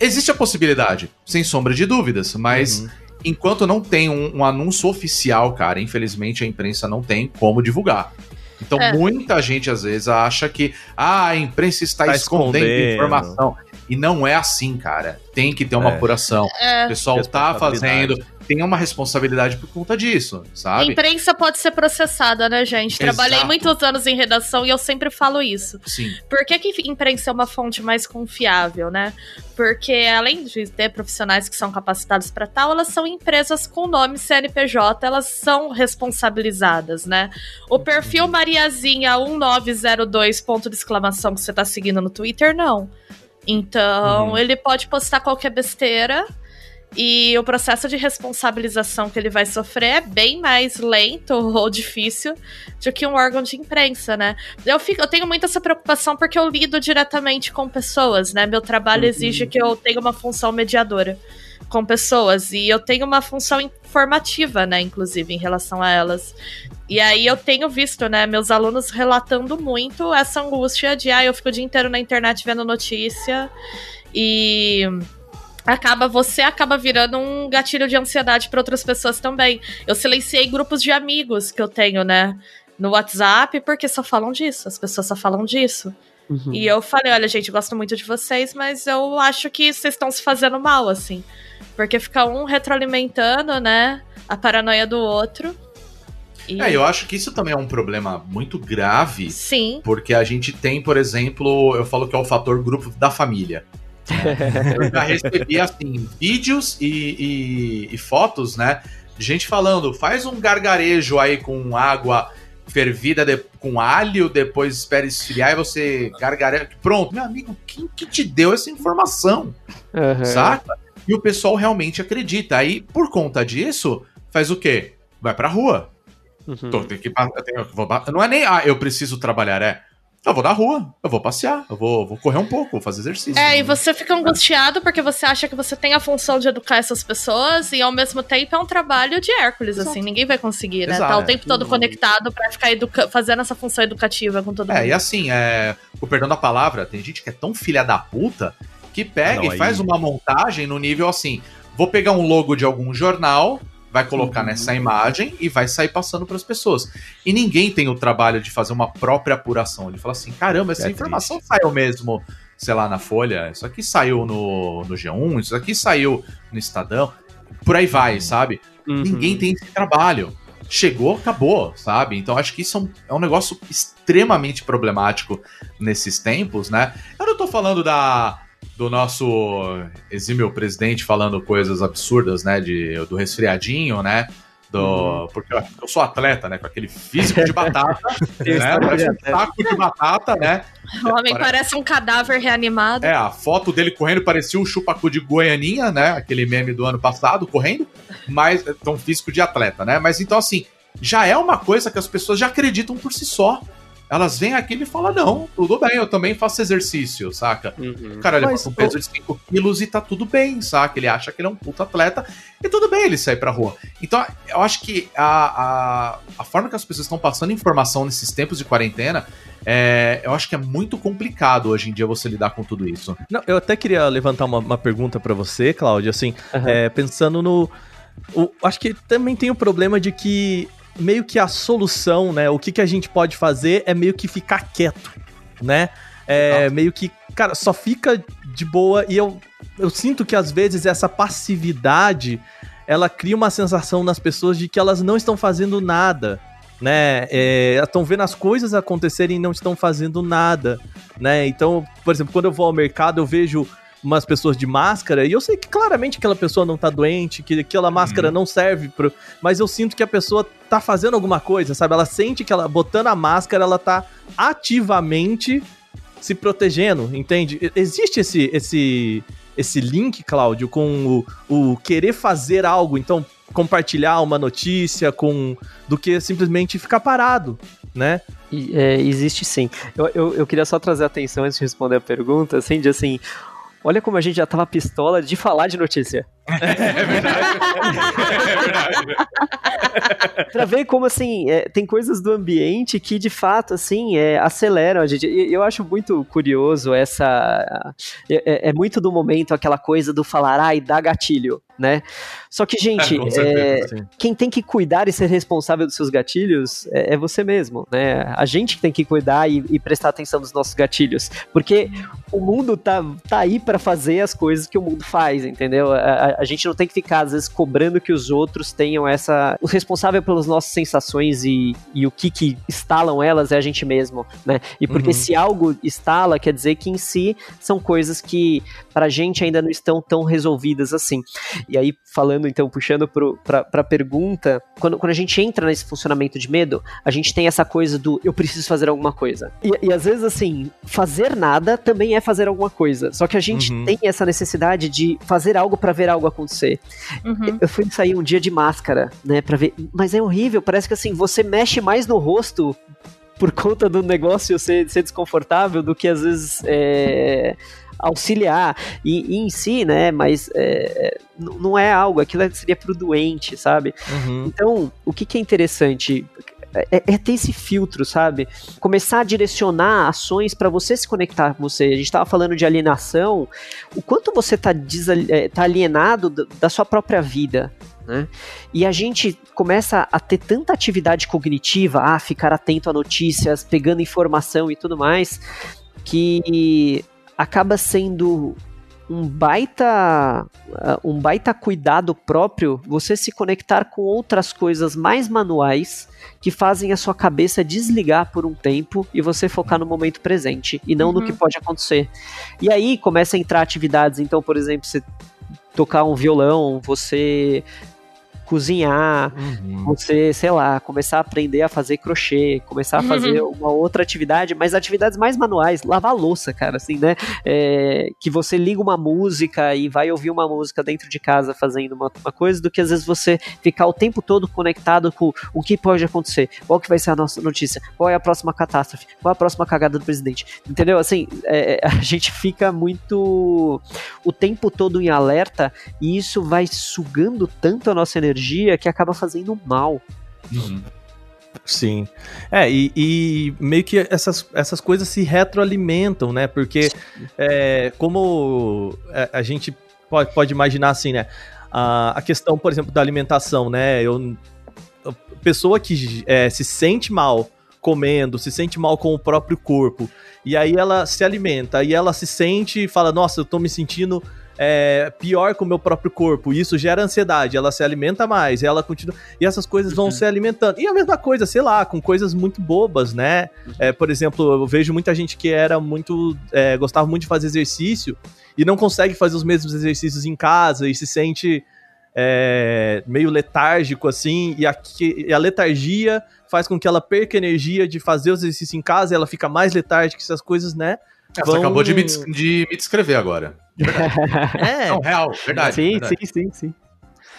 Existe a possibilidade, sem sombra de dúvidas, mas uhum. Enquanto não tem um, um, anúncio oficial, cara, infelizmente a imprensa não tem como divulgar. Então é. muita gente às vezes acha que ah, a imprensa está tá escondendo, escondendo, informação. E não é assim, cara. Tem que ter uma é. apuração. É. O pessoal tá fazendo tem uma responsabilidade por conta disso, sabe? A imprensa pode ser processada, né, gente? Exato. Trabalhei muitos anos em redação e eu sempre falo isso. Sim. Por que, que imprensa é uma fonte mais confiável, né? Porque além de ter profissionais que são capacitados para tal, elas são empresas com nome CNPJ, elas são responsabilizadas, né? O perfil uhum. Mariazinha 1902 ponto de exclamação que você tá seguindo no Twitter, não. Então, uhum. ele pode postar qualquer besteira e o processo de responsabilização que ele vai sofrer é bem mais lento (laughs) ou difícil do que um órgão de imprensa, né? Eu, fico, eu tenho muito essa preocupação porque eu lido diretamente com pessoas, né? Meu trabalho uhum. exige que eu tenha uma função mediadora com pessoas e eu tenho uma função informativa, né, inclusive em relação a elas. E aí eu tenho visto, né, meus alunos relatando muito essa angústia de, ah, eu fico o dia inteiro na internet vendo notícia e acaba você acaba virando um gatilho de ansiedade para outras pessoas também. Eu silenciei grupos de amigos que eu tenho, né, no WhatsApp, porque só falam disso, as pessoas só falam disso. Uhum. E eu falei, olha, gente, gosto muito de vocês, mas eu acho que vocês estão se fazendo mal, assim. Porque fica um retroalimentando, né, a paranoia do outro. E... É, eu acho que isso também é um problema muito grave, Sim. porque a gente tem, por exemplo, eu falo que é o fator grupo da família. (laughs) Eu já recebi, assim, vídeos e, e- e fotos, né? De gente falando, faz um gargarejo aí com água fervida de- com alho, depois espera esfriar e você gargareja. Pronto, meu amigo, quem que te deu essa informação? Aham. Saca? E o pessoal realmente acredita. Aí, por conta disso, faz o quê? Vai pra rua. Uhum. Tô, tem que, eu tenho- vou não é nem, ah, eu preciso trabalhar, é. Eu vou na rua, eu vou passear, eu vou, vou correr um pouco, vou fazer exercício. É, e você fica angustiado porque você acha que você tem a função de educar essas pessoas e ao mesmo tempo é um trabalho de Hércules, assim, ninguém vai conseguir, né? Exato. Tá o tempo todo conectado pra ficar educa- fazendo essa função educativa com todo É, mundo. e assim, é, o perdão da palavra, tem gente que é tão filha da puta que pega Ah, não, e faz aí- uma montagem no nível assim: vou pegar um logo de algum jornal, vai colocar Uhum. nessa imagem e vai sair passando para as pessoas. E ninguém tem o trabalho de fazer uma própria apuração. Ele fala assim: caramba, essa É informação saiu mesmo, sei lá, na Folha, isso aqui saiu no, no G1, isso aqui saiu no Estadão, por aí vai, sabe? Uhum. Ninguém tem esse trabalho. Chegou, acabou, sabe? Então acho que isso é um, é um negócio extremamente problemático nesses tempos, né? Eu não tô falando da do nosso exímio presidente falando coisas absurdas, né? De, do resfriadinho, né? Do, Porque eu, eu sou atleta, né? Com aquele físico de batata, (laughs) né? Parece de um saco de batata, né? O homem Parece- parece um cadáver reanimado. É, a foto dele correndo parecia o chupacu de Goianinha, né? Aquele meme do ano passado, correndo, mas então físico de atleta, né? Mas então, assim, já é uma coisa que as pessoas já acreditam por si só. Elas vêm aqui e falam, não, tudo bem, eu também faço exercício, saca? Uhum. O cara Mas, levanta um peso de 5 quilos e tá tudo bem, saca? Ele acha que ele é um puta atleta e tudo bem ele sair pra rua. Então, eu acho que a, a, a forma que as pessoas estão passando informação nesses tempos de quarentena, é, eu acho que é muito complicado hoje em dia você lidar com tudo isso. Não, eu até queria levantar uma, uma pergunta pra você, Cláudio, assim, Aham. é, pensando no. o- acho que também tem o problema de que meio que a solução, né? O que, que a gente pode fazer é meio que ficar quieto, né? É meio que, cara, só fica de boa e eu, eu sinto que às vezes essa passividade ela cria uma sensação nas pessoas de que elas não estão fazendo nada, né? É, estão vendo as coisas acontecerem e não estão fazendo nada, né? Então, por exemplo, quando eu vou ao mercado, eu vejo umas pessoas de máscara e eu sei que claramente aquela pessoa não tá doente, que aquela máscara não serve pro, mas eu sinto que a pessoa tá fazendo alguma coisa, sabe? Ela sente que ela botando a máscara, ela tá ativamente se protegendo, entende? Existe esse esse esse link, Cláudio, com o, o querer fazer algo, então compartilhar uma notícia com do que simplesmente ficar parado, né? É, existe sim. Eu, eu, eu queria só trazer atenção antes de responder a pergunta, assim, de assim. Olha como a gente já tava pistola de falar de notícia. (laughs) É verdade. é verdade. Pra ver como, assim, é, tem coisas do ambiente que, de fato, assim, é, aceleram a gente. E eu acho muito curioso essa... É, é- é muito do momento aquela coisa do falar, ai, dá gatilho, né? Só que, gente, (laughs) É, certeza, é, quem tem que cuidar e ser responsável dos seus gatilhos é, é você mesmo, né? A gente que tem que cuidar e, e prestar atenção nos nossos gatilhos, porque o mundo tá, tá aí pra fazer as coisas que o mundo faz, entendeu? A, a- a gente não tem que ficar, às vezes, cobrando que os outros tenham essa... O responsável pelas nossas sensações e, e o que que instalam elas é a gente mesmo, né? E porque Uhum. se algo instala, quer dizer que em si são coisas que pra gente ainda não estão tão resolvidas assim. E aí, falando então, puxando pro, pra, pra pergunta, quando, quando a gente entra nesse funcionamento de medo, a gente tem essa coisa do eu preciso fazer alguma coisa. E, e às vezes, assim, fazer nada também é fazer alguma coisa. Só que a gente Uhum. tem essa necessidade de fazer algo pra ver algo acontecer. Uhum. Eu fui sair um dia de máscara, né, pra ver. Mas é horrível, parece que assim, você mexe mais no rosto por conta do negócio ser, ser desconfortável do que às vezes é, auxiliar. E, e em si, né, mas é, n- não é algo, aquilo seria pro doente, sabe? Uhum. Então, o que, que é interessante? é, é ter esse filtro, sabe? Começar a direcionar ações para você se conectar com você. A gente estava falando de alienação, o quanto você está tá alienado da sua própria vida, né? E a gente começa a ter tanta atividade cognitiva, a ficar atento a notícias, pegando informação e tudo mais, que acaba sendo um baita um baita cuidado próprio você se conectar com outras coisas mais manuais que fazem a sua cabeça desligar por um tempo e você focar no momento presente e não uhum. no que pode acontecer. E aí começa a entrar atividades, então, por exemplo, você tocar um violão, você cozinhar, uhum. você, sei lá, começar a aprender a fazer crochê, começar a fazer uhum. uma outra atividade, mas atividades mais manuais, lavar louça, cara, assim, né? É, que você liga uma música e vai ouvir uma música dentro de casa fazendo uma, uma, coisa, do que às vezes você ficar o tempo todo conectado com o que pode acontecer, qual que vai ser a nossa notícia, qual é a próxima catástrofe, qual é a próxima cagada do presidente, entendeu? Assim, é, (laughs) a gente fica muito o tempo todo em alerta e isso vai sugando tanto a nossa energia energia que acaba fazendo mal. Uhum. Sim. É, e, e, meio que essas, essas coisas se retroalimentam, né? Porque é, como é, a gente pode, pode imaginar assim, né? A, a questão, por exemplo, da alimentação, né? Eu, a pessoa que é, se sente mal comendo, se sente mal com o próprio corpo, e aí ela se alimenta, e ela se sente e fala, nossa, eu tô me sentindo é, pior com o meu próprio corpo. E isso gera ansiedade, ela se alimenta mais, ela continua. E essas coisas vão uhum. se alimentando. E a mesma coisa, sei lá, com coisas muito bobas, né? É, por exemplo, eu vejo muita gente que era muito. É, gostava muito de fazer exercício e não consegue fazer os mesmos exercícios em casa e se sente. É, meio letárgico assim, e, aqui, e a letargia faz com que ela perca energia de fazer os exercícios em casa, e ela fica mais letárgica, essas coisas, né? Vão... Você acabou de me, de me descrever agora. É. (laughs) Não, real, verdade. Sim, verdade. sim, sim, sim.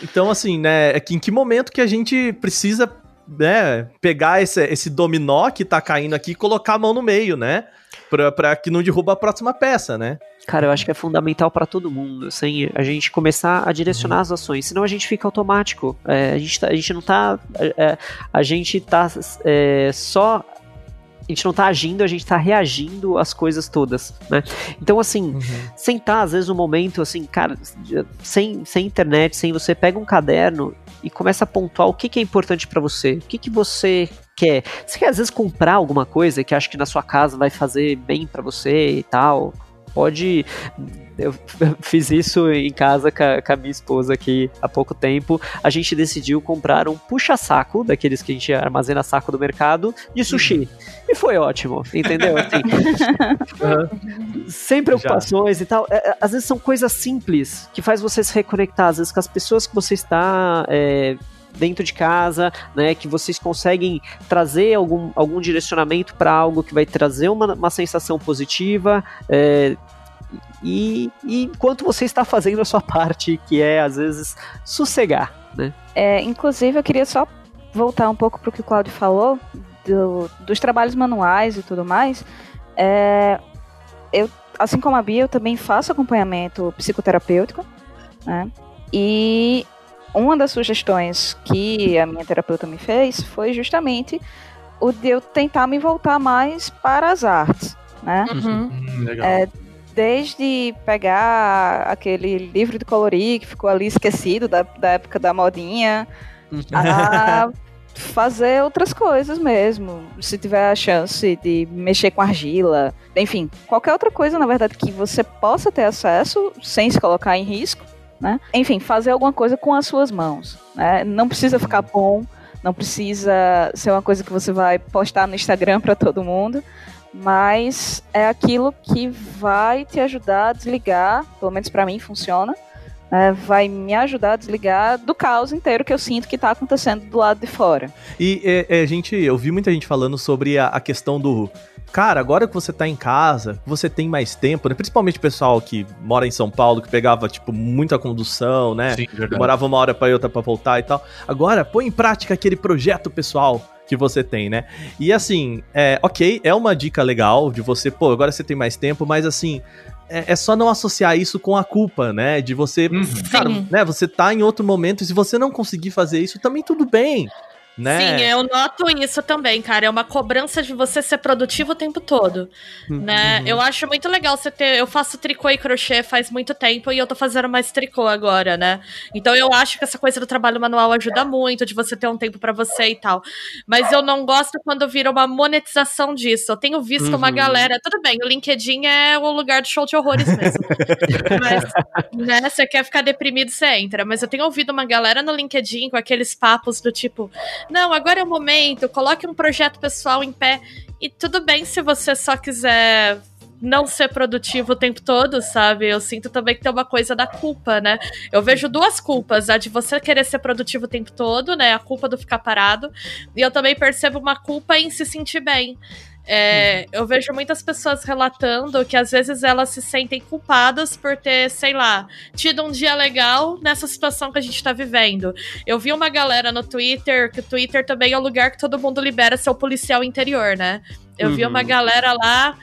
Então, assim, né, é que em que momento que a gente precisa, né, pegar esse, esse dominó que tá caindo aqui e colocar a mão no meio, né? Pra, pra que não derruba a próxima peça, né? Cara, eu acho que é fundamental para todo mundo, assim, a gente começar a direcionar as ações, senão a gente fica automático. É, a, gente tá, a gente não tá. É, a gente tá é, só a gente não tá agindo, a gente tá reagindo às coisas todas, né? Então, assim, uhum. sentar, às vezes, um momento, assim, cara, sem, sem internet, sem você, pega um caderno e começa a pontuar o que, que é importante para você, o que, que você quer. Você quer, às vezes, comprar alguma coisa que acha que na sua casa vai fazer bem para você e tal, pode eu (laughs) fiz isso em casa com a, com a, minha esposa aqui há pouco tempo. A gente decidiu comprar um puxa-saco, daqueles que a gente armazena saco do mercado, de sushi. Uhum. E foi ótimo, entendeu? (laughs) Assim, uhum. Sem preocupações Já. e tal. É, é, às vezes são coisas simples que faz você se reconectar, às vezes com as pessoas que você está. É, dentro de casa, né, que vocês conseguem trazer algum, algum direcionamento para algo que vai trazer uma, uma sensação positiva, é, e, e enquanto você está fazendo a sua parte, que é às vezes sossegar, né? É, inclusive, eu queria só voltar um pouco para o que o Claudio falou do, dos trabalhos manuais e tudo mais. É, eu, assim como a Bia, eu também faço acompanhamento psicoterapêutico, né? E uma das sugestões que a minha terapeuta me fez foi justamente o de eu tentar me voltar mais para as artes, né? Uhum. Hum, legal. É, desde pegar aquele livro de colorir que ficou ali esquecido da, da época da modinha, a (laughs) fazer outras coisas mesmo. Se tiver a chance de mexer com argila, enfim, qualquer outra coisa, na verdade, que você possa ter acesso sem se colocar em risco, né? Enfim, fazer alguma coisa com as suas mãos. Né? Não precisa ficar bom, não precisa ser uma coisa que você vai postar no Instagram para todo mundo mas é aquilo que vai te ajudar a desligar, pelo menos para mim funciona, né, vai me ajudar a desligar do caos inteiro que eu sinto que está acontecendo do lado de fora. E é, é, gente, eu vi muita gente falando sobre a, a, questão do. Cara, agora que você tá em casa, você tem mais tempo, né? Principalmente o pessoal que mora em São Paulo, que pegava, tipo, muita condução, né? Sim, Demorava uma hora para outra para voltar e tal. Agora, põe em prática aquele projeto, pessoal que você tem, né? E assim, é, ok, é uma dica legal de você, pô, agora você tem mais tempo, mas assim, é, é só não associar isso com a culpa, né? De você, uhum. cara, né? Você tá em outro momento, e se você não conseguir fazer isso, também tudo bem né? Sim, eu noto isso também, cara. É uma cobrança de você ser produtivo o tempo todo, Uhum. né? Eu acho muito legal você ter... Eu faço tricô e crochê faz muito tempo e eu tô fazendo mais tricô agora, né? Então eu acho que essa coisa do trabalho manual ajuda muito, de você ter um tempo pra você e tal. Mas eu não gosto quando vira uma monetização disso. Eu tenho visto uma Uhum. galera... Tudo bem, o LinkedIn é o lugar do show de horrores mesmo. (laughs) Mas, né, você quer ficar deprimido, você entra. Mas eu tenho ouvido uma galera no LinkedIn com aqueles papos do tipo: não, agora é o momento, coloque um projeto pessoal em pé. E tudo bem se você só quiser não ser produtivo o tempo todo, sabe? Eu sinto também que tem uma coisa da culpa, né? Eu vejo duas culpas, a de você querer ser produtivo o tempo todo, né? A culpa do ficar parado. E eu também percebo uma culpa em se sentir bem. É, eu vejo muitas pessoas relatando que às vezes elas se sentem culpadas por ter, sei lá, tido um dia legal nessa situação que a gente tá vivendo. Eu vi uma galera no Twitter, que o Twitter também é o lugar que todo mundo libera seu policial interior, né? Eu vi Uhum. uma galera lá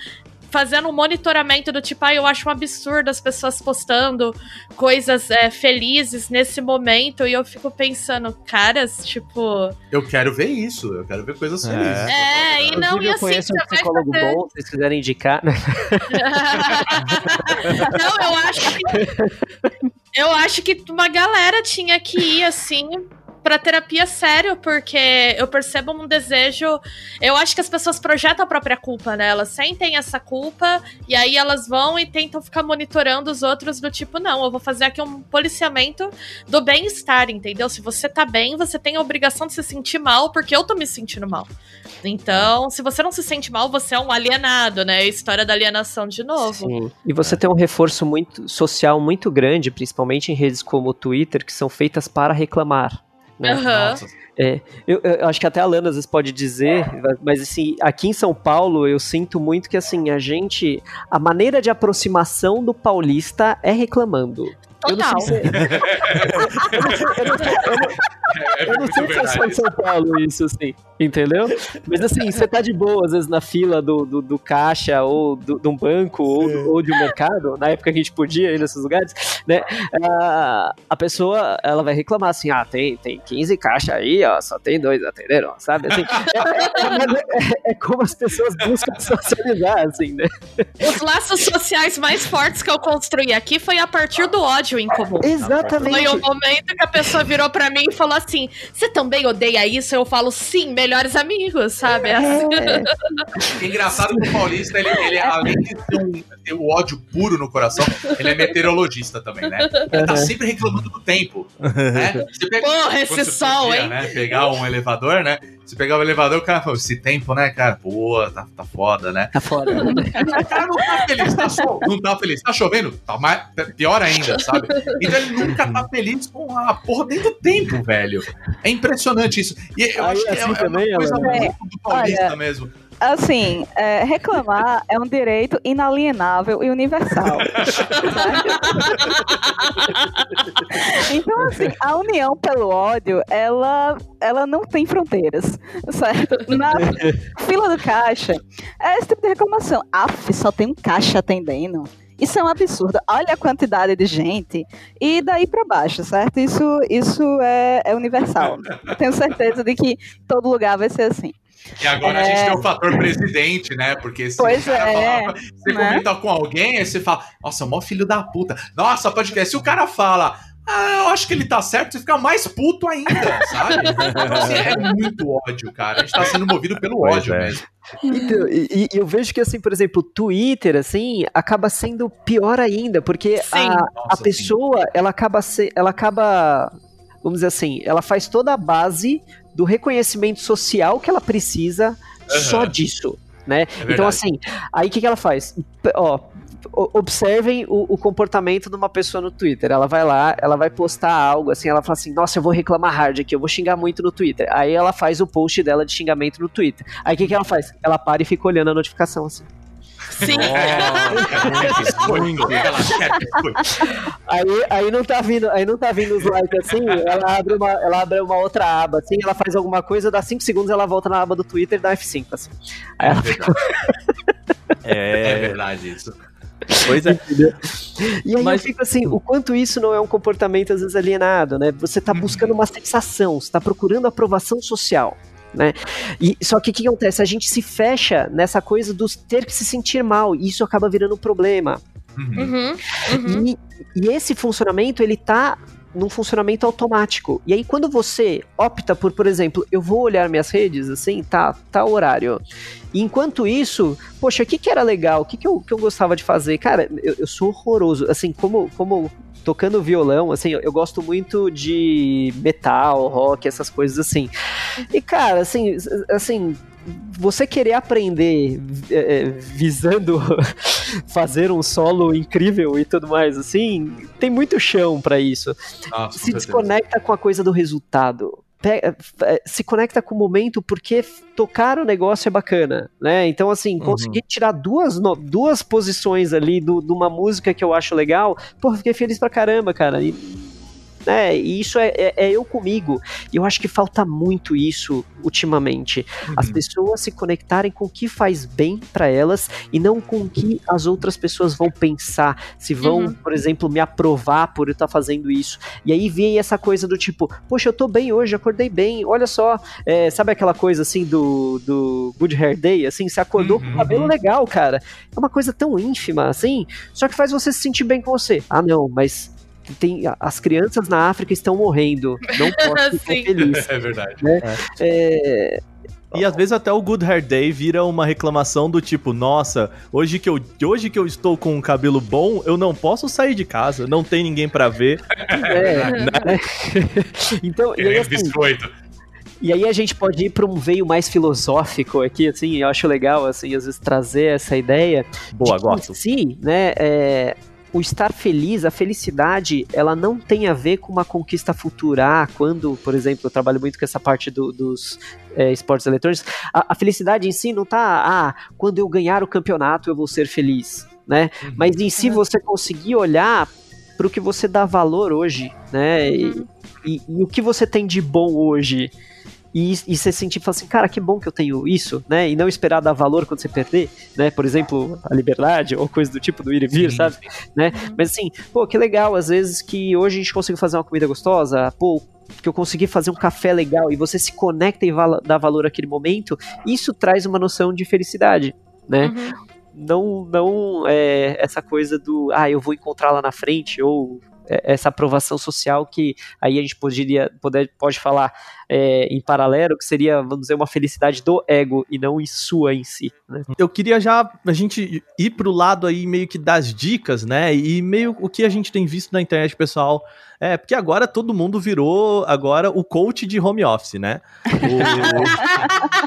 fazendo um monitoramento do tipo, ah, eu acho um absurdo as pessoas postando coisas é, felizes nesse momento, e eu fico pensando, caras, tipo. Eu quero ver isso, eu quero ver coisas É. felizes. É, e não, e eu assim, conheço um psicólogo fazer- bom, se vocês quiserem indicar. né? (laughs) Não, eu acho que. Eu acho que uma galera tinha que ir assim. Pra terapia sério, porque eu percebo um desejo. Eu acho que as pessoas projetam a própria culpa, né? Elas sentem essa culpa e aí elas vão e tentam ficar monitorando os outros do tipo, não, eu vou fazer aqui um policiamento do bem-estar, entendeu? Se você tá bem, você tem a obrigação de se sentir mal, porque eu tô me sentindo mal. Então, se você não se sente mal, você é um alienado, né? História da alienação de novo. Sim. E você tem um reforço muito social muito grande, principalmente em redes como o Twitter, que são feitas para reclamar. Né? Aham. Nossa, Eu, eu acho que até a Lana às vezes pode dizer, mas assim, aqui em São Paulo eu sinto muito que assim, a gente. A maneira de aproximação do paulista é reclamando. Eu não Total. sei se- eu não sei- é se é só em São Paulo isso, assim, entendeu? Mas assim, você tá de boa, às vezes, na fila do, do, do caixa, ou do, de um banco, ou, do- ou de um mercado, na época que a gente podia ir nesses lugares, né? A, a pessoa, ela vai reclamar assim, ah, tem, tem 15 caixas aí, ó, só tem dois atenderam, sabe? Assim, é, é- é como as pessoas buscam socializar, assim, né? Os laços sociais mais fortes que eu construí aqui foi a partir do ódio em comum. Exatamente. Foi o momento que a pessoa virou pra mim e falou assim: Você também odeia isso? Eu falo, sim, melhores amigos, sabe? Assim. (laughs) Engraçado que o Paulista, ele, ele, além de ter, um, ter o ódio puro no coração, ele é meteorologista também, né? Ele tá sempre reclamando do tempo. Né? Você pega- Porra, esse sol, podia, hein? Né, pegar um elevador, né? Você pegar o elevador, o cara fala, esse tempo, né, cara? Pô, tá, tá foda, né? Tá foda. O cara não tá feliz, tá cho- não tá feliz. Tá chovendo? Tá mais, pior ainda, sabe? Então ele nunca tá feliz com a porra dentro do tempo, velho. É impressionante isso. E eu Aí, acho que é, assim é uma também, coisa Alan? muito do paulista Olha, mesmo. Assim, é, reclamar é um direito inalienável e universal. então, assim, a união pelo ódio, ela, ela não tem fronteiras, certo? Na fila do caixa, é esse tipo de reclamação. Aff, só tem um caixa atendendo. Isso é um absurdo. Olha a quantidade de gente. E daí pra baixo, certo? Isso, isso é, é universal. Tenho certeza de que todo lugar vai ser assim. E agora a É. gente tem o fator presidente, né? Porque se Pois cara é, fala, você né? comenta com alguém, aí você fala, nossa, mó filho da puta. Nossa, podcast. Se o cara fala, ah, eu acho que ele tá certo, você fica mais puto ainda, sabe? (laughs) Então, assim, é muito ódio, cara. A gente tá sendo movido pelo Pois ódio é. mesmo. Então, e, e eu vejo que, assim, por exemplo, o Twitter, assim, acaba sendo pior ainda, porque Sim. a, a Nossa, pessoa, ela acaba, se, ela acaba, vamos dizer assim, ela faz toda a base do reconhecimento social que ela precisa só Aham. disso, né? verdade. então, assim, aí o que, que ela faz? Ó, observem o, o comportamento de uma pessoa no Twitter. Ela vai lá, ela vai postar algo, assim, ela fala assim, nossa, eu vou reclamar hard aqui, eu vou xingar muito no Twitter. Aí ela faz o post dela de xingamento no Twitter. Aí o que, que ela faz? Ela para e fica olhando a notificação, assim. Sim. Quer biscoito. Aí, aí não tá vindo, aí não tá vindo os likes assim, ela abre uma, ela abre uma outra aba assim, ela faz alguma coisa, dá 5 segundos, ela volta na aba do Twitter e dá F5 assim. Aí É ela verdade, é (laughs) É, verdade isso. Pois é. E aí Mas- eu fico assim, o quanto isso não é um comportamento às vezes alienado, né? Você tá buscando uma sensação, você tá procurando aprovação social. Né? E, só que o que acontece? A gente se fecha nessa coisa dos ter que se sentir mal, e isso acaba virando um problema. Uhum. Uhum, uhum. E, e esse funcionamento, ele tá num funcionamento automático. E aí, quando você opta por, por exemplo, eu vou olhar minhas redes, assim, tá, tá horário. E enquanto isso, poxa, o que que era legal? O que que eu, que eu gostava de fazer? Cara, eu, eu sou horroroso. Assim, como, como tocando violão, assim, eu, eu gosto muito de metal, rock, essas coisas assim. E, cara, assim, assim, você querer aprender é, é, visando (laughs) fazer um solo incrível e tudo mais, assim, tem muito chão pra isso. Com Se desconecta com a coisa do resultado. Pega- é, se conecta com o momento porque tocar o negócio é bacana, né? Então, assim, conseguir tirar duas, duas posições ali de uma música que eu acho legal, pô, fiquei feliz pra caramba, cara. E, né, e isso é, é- é eu comigo. E eu acho que falta muito isso ultimamente. As Uhum. pessoas se conectarem com o que faz bem pra elas e não com o que as outras pessoas vão pensar, se vão, Uhum. por exemplo, me aprovar por eu estar fazendo isso. E aí vem essa coisa do tipo, poxa, eu tô bem hoje, acordei bem, olha só, é, sabe aquela coisa assim do, do Good Hair Day, assim, você acordou com o Uhum. cabelo legal, cara. É uma coisa tão ínfima, assim, só que faz você se sentir bem com você. Ah, não, mas tem, as crianças na África estão morrendo, não (laughs) posso ficar Sim. feliz. É verdade. É, E às vezes até o Good Hair Day vira uma reclamação do tipo, nossa, hoje que eu, hoje que eu estou com um cabelo bom, eu não posso sair de casa, não tem ninguém pra ver. é, né? (laughs) (laughs) então, e aí, É assim, biscoito. E aí a gente pode ir para um veio mais filosófico aqui, assim, eu acho legal, assim, às vezes trazer essa ideia. Boa, de que, gosto. Em si, né, é, o estar feliz, a felicidade, ela não tem a ver com uma conquista futura. Ah, quando, por exemplo, eu trabalho muito com essa parte do- dos é, esportes eletrônicos, a, a felicidade em si não tá, ah, quando eu ganhar o campeonato eu vou ser feliz, né? Mas em si você conseguir olhar para o que você dá valor hoje, né? E, e- e o que você tem de bom hoje. E, e você sentir, falar assim, cara, que bom que eu tenho isso, né? E não esperar dar valor quando você perder, né? Por exemplo, a liberdade ou coisa do tipo do ir e vir, Sim, sabe? Né? Mas assim, pô, que legal, às vezes que hoje a gente conseguiu fazer uma comida gostosa, pô, que eu consegui fazer um café legal e você se conecta e vala- dá valor àquele momento, isso traz uma noção de felicidade, né? Uhum. não não é essa coisa do ah eu vou encontrar lá na frente ou é, essa aprovação social que aí a gente poderia poder, pode falar é, em paralelo que seria vamos dizer uma felicidade do ego e não em sua em si né? Eu queria já a gente ir pro lado aí meio que das dicas, né? E meio o que a gente tem visto na internet, pessoal. É, porque agora todo mundo virou agora o coach de home office, né? (laughs)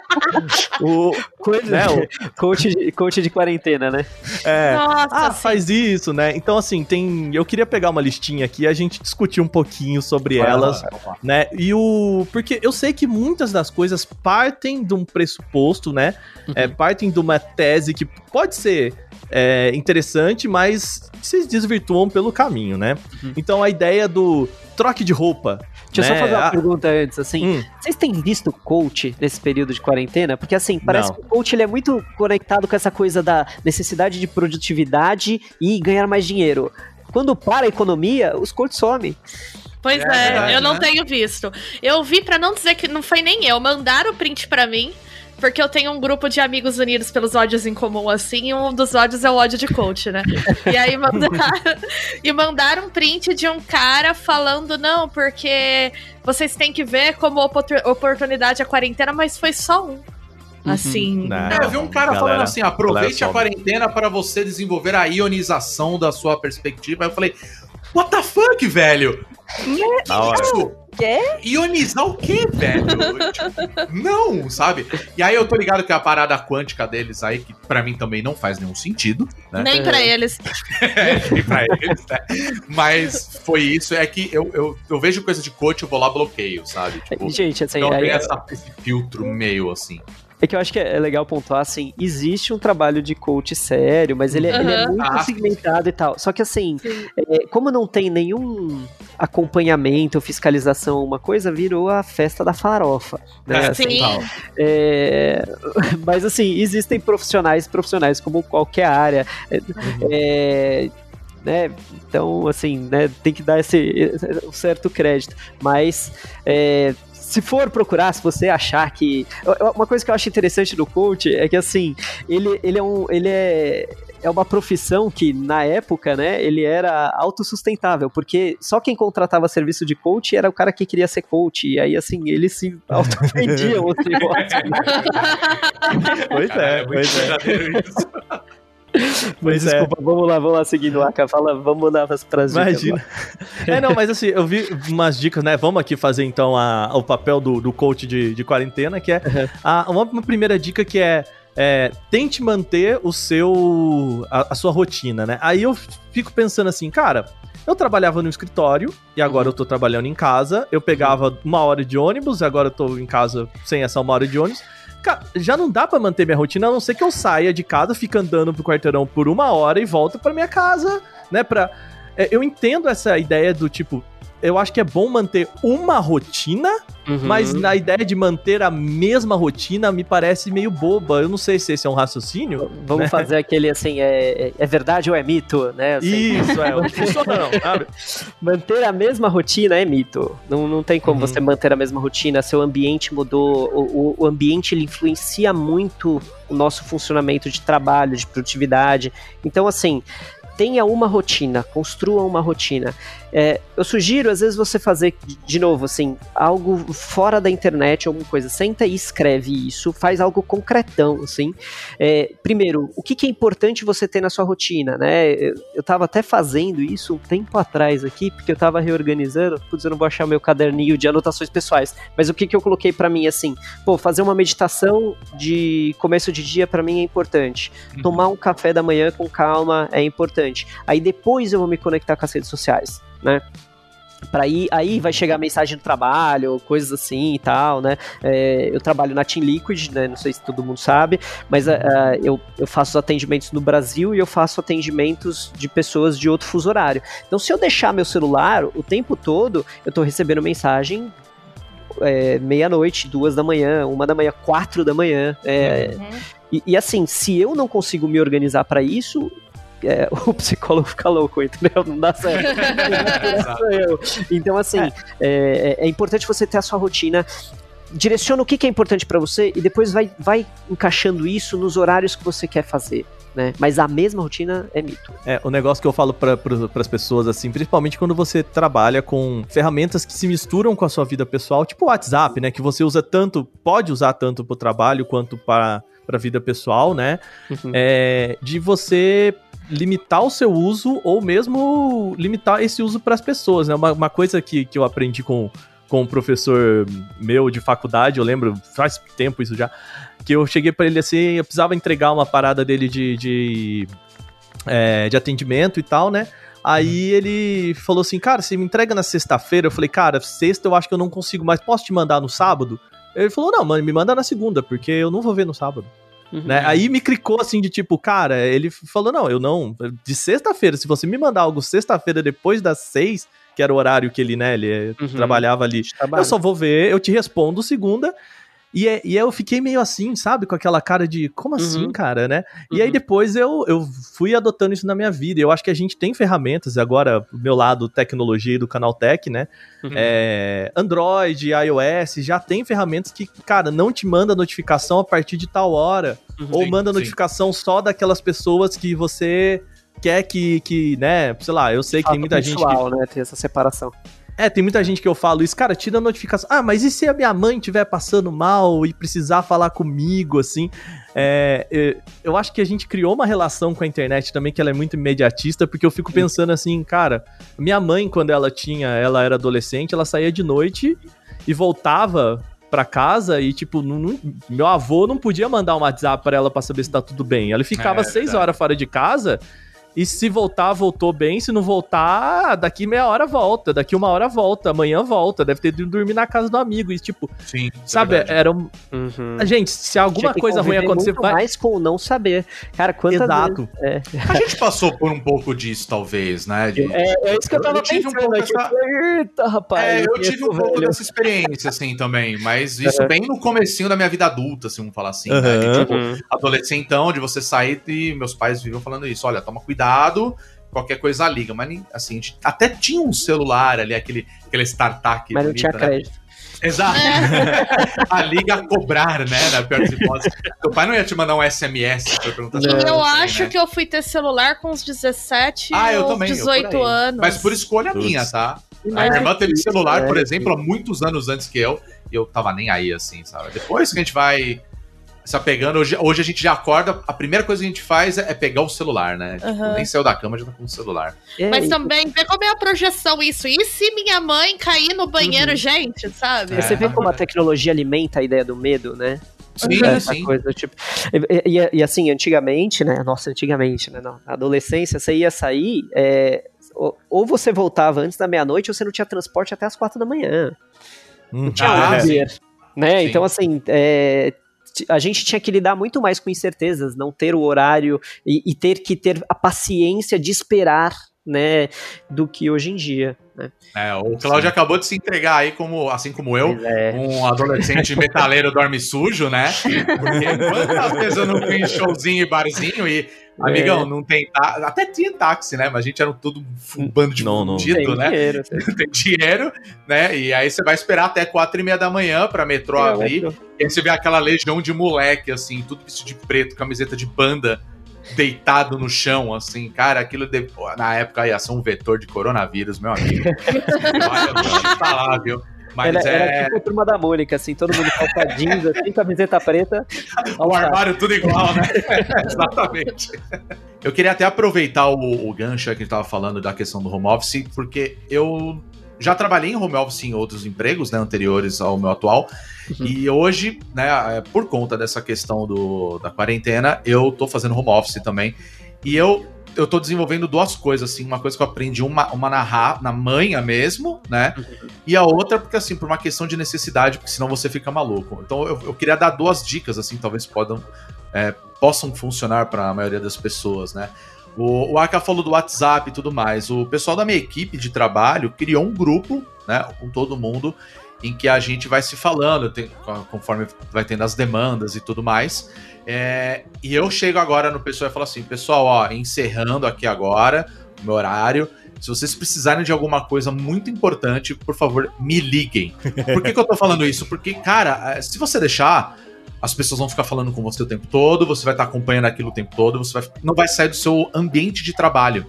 O, o, (laughs) coisa né, o- coach de, coach de quarentena né é, Nossa, ah, sim. faz isso, né? Então, assim, tem. Eu queria pegar uma listinha aqui e a gente discutir um pouquinho sobre elas, né? E o. Porque eu sei que muitas das coisas partem de um pressuposto, né? É, partem de uma tese que pode ser é, interessante, mas se desvirtuam pelo caminho, né? Então a ideia do troque de roupa. Deixa eu né? só fazer uma Ah, pergunta antes, assim. hum, Vocês têm visto coach nesse período de quarentena? Porque assim, parece Não. que o coach ele é muito conectado com essa coisa da necessidade de produtividade e ganhar mais dinheiro. Quando para a economia, os coaches somem. Pois É é, verdade, eu não né? tenho visto. Eu vi pra não dizer que não foi nem eu, mandaram o print pra mim. Porque eu tenho um grupo de amigos unidos pelos ódios em comum, assim, e um dos ódios é o ódio de coach, né? E aí mandaram, (laughs) e mandaram um print de um cara falando, não, porque vocês têm que ver como oportu- oportunidade a quarentena, mas foi só um. Assim. Não. É, eu vi um cara Galera, falando assim: aproveite galera, a quarentena para você desenvolver a ionização da sua perspectiva. Aí eu falei, what the fuck, velho? Isso? Quê? Ionizar o quê, velho? Tipo, não, sabe? E aí eu tô ligado que a parada quântica deles aí, que pra mim também não faz nenhum sentido, né? Nem pra eles. (laughs) Nem pra eles, né? Mas foi isso, é que eu, eu, eu vejo coisa de coach, eu vou lá bloqueio, sabe? Tipo, Gente, assim, então aí- tem essa- esse filtro meio assim. É que eu acho que é legal pontuar, assim, existe um trabalho de coach sério, mas ele, é- ele é muito Ah, sim. segmentado e tal. Só que assim, Sim. é, como não tem nenhum acompanhamento, fiscalização, uma coisa, virou a festa da farofa. Né? É, Sim. É, (laughs) mas assim, existem profissionais, profissionais como qualquer área. É, né? Então, assim, né, tem que dar esse, um certo crédito. Mas é, se for procurar, se você achar que. Uma coisa que eu acho interessante do coach é que assim, ele, ele é um. Ele é é uma profissão que, na época, né, ele era autossustentável, porque só quem contratava serviço de coach era o cara que queria ser coach, e aí, assim, ele se (laughs) autovendia o negócio. pois é, pois é. (laughs) Mas é. desculpa, vamos lá, vamos lá seguindo lá. Fala, vamos dar as pras dicas Imagina. É, não, mas assim, eu vi (laughs) umas dicas, né? Vamos aqui fazer então a, o papel do, do coach de, de quarentena, que é a, uma, uma primeira dica que é, é, tente manter o seu a, a sua rotina, né? Aí eu fico pensando assim, cara, eu trabalhava no escritório e agora eu tô trabalhando em casa. Eu pegava uma hora de ônibus, agora eu tô em casa sem essa uma hora de ônibus. Cara, já não dá pra manter minha rotina, a não ser que eu saia de casa, fique andando pro quarteirão por uma hora e volto pra minha casa, né? Pra... é, Eu entendo essa ideia do tipo. Eu acho que é bom manter uma rotina, Uhum. mas na ideia de manter a mesma rotina me parece meio boba. Eu não sei se esse é um raciocínio. Vamos né? fazer aquele assim, é, é verdade ou é mito, né? Assim, Isso, é. Não funciona não, sabe? (laughs) Manter a mesma rotina é mito. Não, não tem como Uhum. você manter a mesma rotina, seu ambiente mudou, o, o- o ambiente ele influencia muito o nosso funcionamento de trabalho, de produtividade. Então, assim, tenha uma rotina, construa uma rotina. É, eu sugiro, às vezes, você fazer, de novo, assim, algo fora da internet, alguma coisa. Senta e escreve isso, faz algo concretão, assim. É, primeiro, o que, que é importante você ter na sua rotina, né? Eu, eu tava até fazendo isso um tempo atrás aqui, porque eu tava reorganizando. Putz, eu não vou achar meu caderninho de anotações pessoais. Mas o que, que eu coloquei pra mim, assim? Pô, fazer uma meditação de começo de dia pra mim é importante. Tomar um café da manhã com calma é importante. Aí depois eu vou me conectar com as redes sociais, né? Pra aí, aí vai chegar mensagem do trabalho, coisas assim e tal, né? É, eu trabalho na Team Liquid, né? Não sei se todo mundo sabe, mas ah, eu, eu faço atendimentos no Brasil e eu faço atendimentos de pessoas de outro fuso horário. Então, se eu deixar meu celular o tempo todo, eu tô recebendo mensagem é, meia-noite, duas da manhã, uma da manhã, quatro da manhã. é, e, e assim, se eu não consigo me organizar pra isso, é, (laughs) o psicólogo fica louco, entendeu? Não dá certo. (laughs) Então, assim, é, é- é importante você ter a sua rotina. Direciona o que, que é importante pra você e depois vai, vai encaixando isso nos horários que você quer fazer. Né? Mas a mesma rotina é mito. É, o negócio que eu falo para as pessoas, assim, principalmente quando você trabalha com ferramentas que se misturam com a sua vida pessoal, tipo o WhatsApp, né? Que você usa tanto, pode usar tanto para o trabalho quanto para a vida pessoal, né? É, de você limitar o seu uso ou mesmo limitar esse uso para as pessoas, né? Uma, uma coisa que, que eu aprendi com, com um professor meu de faculdade, eu lembro, faz tempo isso já, que eu cheguei para ele assim, eu precisava entregar uma parada dele de, de, é, de atendimento e tal, né? Aí ele falou assim, cara, você me entrega na sexta-feira? Eu falei, cara, sexta eu acho que eu não consigo mais, posso te mandar no sábado? Ele falou, não, mano, me manda na segunda, porque eu não vou ver no sábado. Uhum. Né? Aí me clicou assim de tipo, cara, ele falou: não, eu não. De sexta-feira, se você me mandar algo sexta-feira depois das seis, que era o horário que ele, né, ele Uhum. trabalhava ali, eu só vou ver, eu te respondo segunda. E, é- e eu fiquei meio assim, sabe? Com aquela cara de, como assim, Uhum. cara, né? E aí Uhum. depois eu, eu fui adotando isso na minha vida. Eu acho que a gente tem ferramentas, agora, do meu lado, tecnologia e do canal Tech, né? Uhum. É, Android, iOS, já tem ferramentas que, cara, não te manda notificação a partir de tal hora. ou Sim, manda sim. notificação só daquelas pessoas que você quer que, que né? Sei lá, eu sei que tem muita gente que pessoal, né? Tem essa separação. É, tem muita gente que eu falo isso, cara, tira a notificação. Ah, mas e se a minha mãe estiver passando mal e precisar falar comigo, assim? É, eu acho que a gente criou uma relação com a internet também que ela é muito imediatista, porque eu fico pensando assim, cara, minha mãe, quando ela tinha, ela era adolescente, ela saía de noite e voltava pra casa e, tipo, não- não- meu avô não podia mandar um WhatsApp pra ela pra saber se tá tudo bem. Ela ficava É, seis verdade. horas fora de casa E se voltar, voltou bem. Se não voltar, daqui meia hora volta. Daqui uma hora volta. Amanhã volta. Deve ter ido dormir na casa do amigo. E, tipo, Sim. é sabe, verdade. era um. Uhum. Gente, se alguma coisa ruim acontecer, muito vai. mais com o não saber. Cara, quantas Exato. vezes... A gente passou por um pouco disso, talvez, né? de- É, é isso que eu Eu tava um pensando. pouco tipo, essa- Eita, rapaz. É, eu tive um pouco velho. dessa experiência, assim, também. Mas (laughs) isso bem no comecinho da minha vida adulta, assim, vamos falar assim, né? Aham. De, tipo, Uhum. adolescentão, de você sair e meus pais viviam falando isso. Olha, toma cuidado, qualquer coisa liga. Mas, assim, a gente até tinha um celular ali, aquele, aquele startup. Mas não tinha né? crédito. Exato. (laughs) a liga a cobrar, né? Na pior das hipóteses. Teu pai não ia te mandar um SMS pra perguntar se Não. Eu acho né? que eu fui ter celular com uns 17 Ah, eu também. eu por 18 aí. anos. Mas por escolha Putz. minha, tá? A minha irmã teve celular, por é, exemplo, há muitos anos antes que eu, e eu tava nem aí, assim, sabe? Depois que a gente vai se apegando, hoje, hoje a gente já acorda, a primeira coisa que a gente faz é, é pegar o celular, né? Tipo, Aham. nem saiu da cama, já tá com o celular. É, Mas e- também, vê como é a projeção isso. E se minha mãe cair no banheiro, Uhum. gente, sabe? É. Você vê como a tecnologia alimenta a ideia do medo, né? Sim, Essa sim. coisa, tipo. E, e- e, assim, antigamente, né? Nossa, antigamente, né? Na adolescência, você ia sair. é, ou- ou você voltava antes da meia-noite, ou você não tinha transporte até as quatro da manhã. Hum. Tinha Ah, Uber, né? Sim. Então, assim, é, a gente tinha que lidar muito mais com incertezas, não ter o horário e, e ter que ter a paciência de esperar, né? Do que hoje em dia. Né? É, o Cláudio acabou de se entregar aí, como, assim como eu, é- um adolescente metaleiro dorme sujo, né? (laughs) Porque quantas vezes eu não fui em showzinho e barzinho e, amigão, não tem táxi. Até tinha táxi, né? Mas a gente era todo um bando de Não, não. tem né? dinheiro, Não (laughs) tem dinheiro, né? E aí você vai esperar até quatro e meia da manhã pra metrô abrir. E aí você vê aquela legião de moleque, assim, tudo vestido de preto, camiseta de banda, deitado no chão, assim. Cara, aquilo de- pô, na época ia ser um vetor de coronavírus, meu amigo. (laughs) Olha, não tá lá, viu? Mas Era, é. era tipo a turma da Mônica, assim, todo mundo calça jeans, (laughs) assim, camiseta preta. O armário tudo igual, né? (laughs) Exatamente. Eu queria até aproveitar o, o gancho que a gente tava falando da questão do home office, porque eu já trabalhei em home office em outros empregos, né, anteriores ao meu atual. E hoje, né, é, por conta dessa questão do, da quarentena, eu tô fazendo home office também. E eu eu tô desenvolvendo duas coisas, assim, uma coisa que eu aprendi, uma, uma na, na manha mesmo, né? E a outra, porque assim, por uma questão de necessidade, porque senão você fica maluco. Então eu, eu queria dar duas dicas, assim, talvez podam, é, possam funcionar para a maioria das pessoas, né? O, o Aka falou do WhatsApp e tudo mais. O pessoal da minha equipe de trabalho criou um grupo, né, com todo mundo, em que a gente vai se falando, tem- conforme vai tendo as demandas e tudo mais. É, e eu chego agora no pessoal e falo assim, pessoal, ó, encerrando aqui agora o meu horário. Se vocês precisarem de alguma coisa muito importante, por favor, me liguem. (laughs) Por que, que eu tô falando isso? Porque, cara, eh, se você deixar, as pessoas vão ficar falando com você o tempo todo, você vai estar acompanhando aquilo o tempo todo, você vai- não vai sair do seu ambiente de trabalho,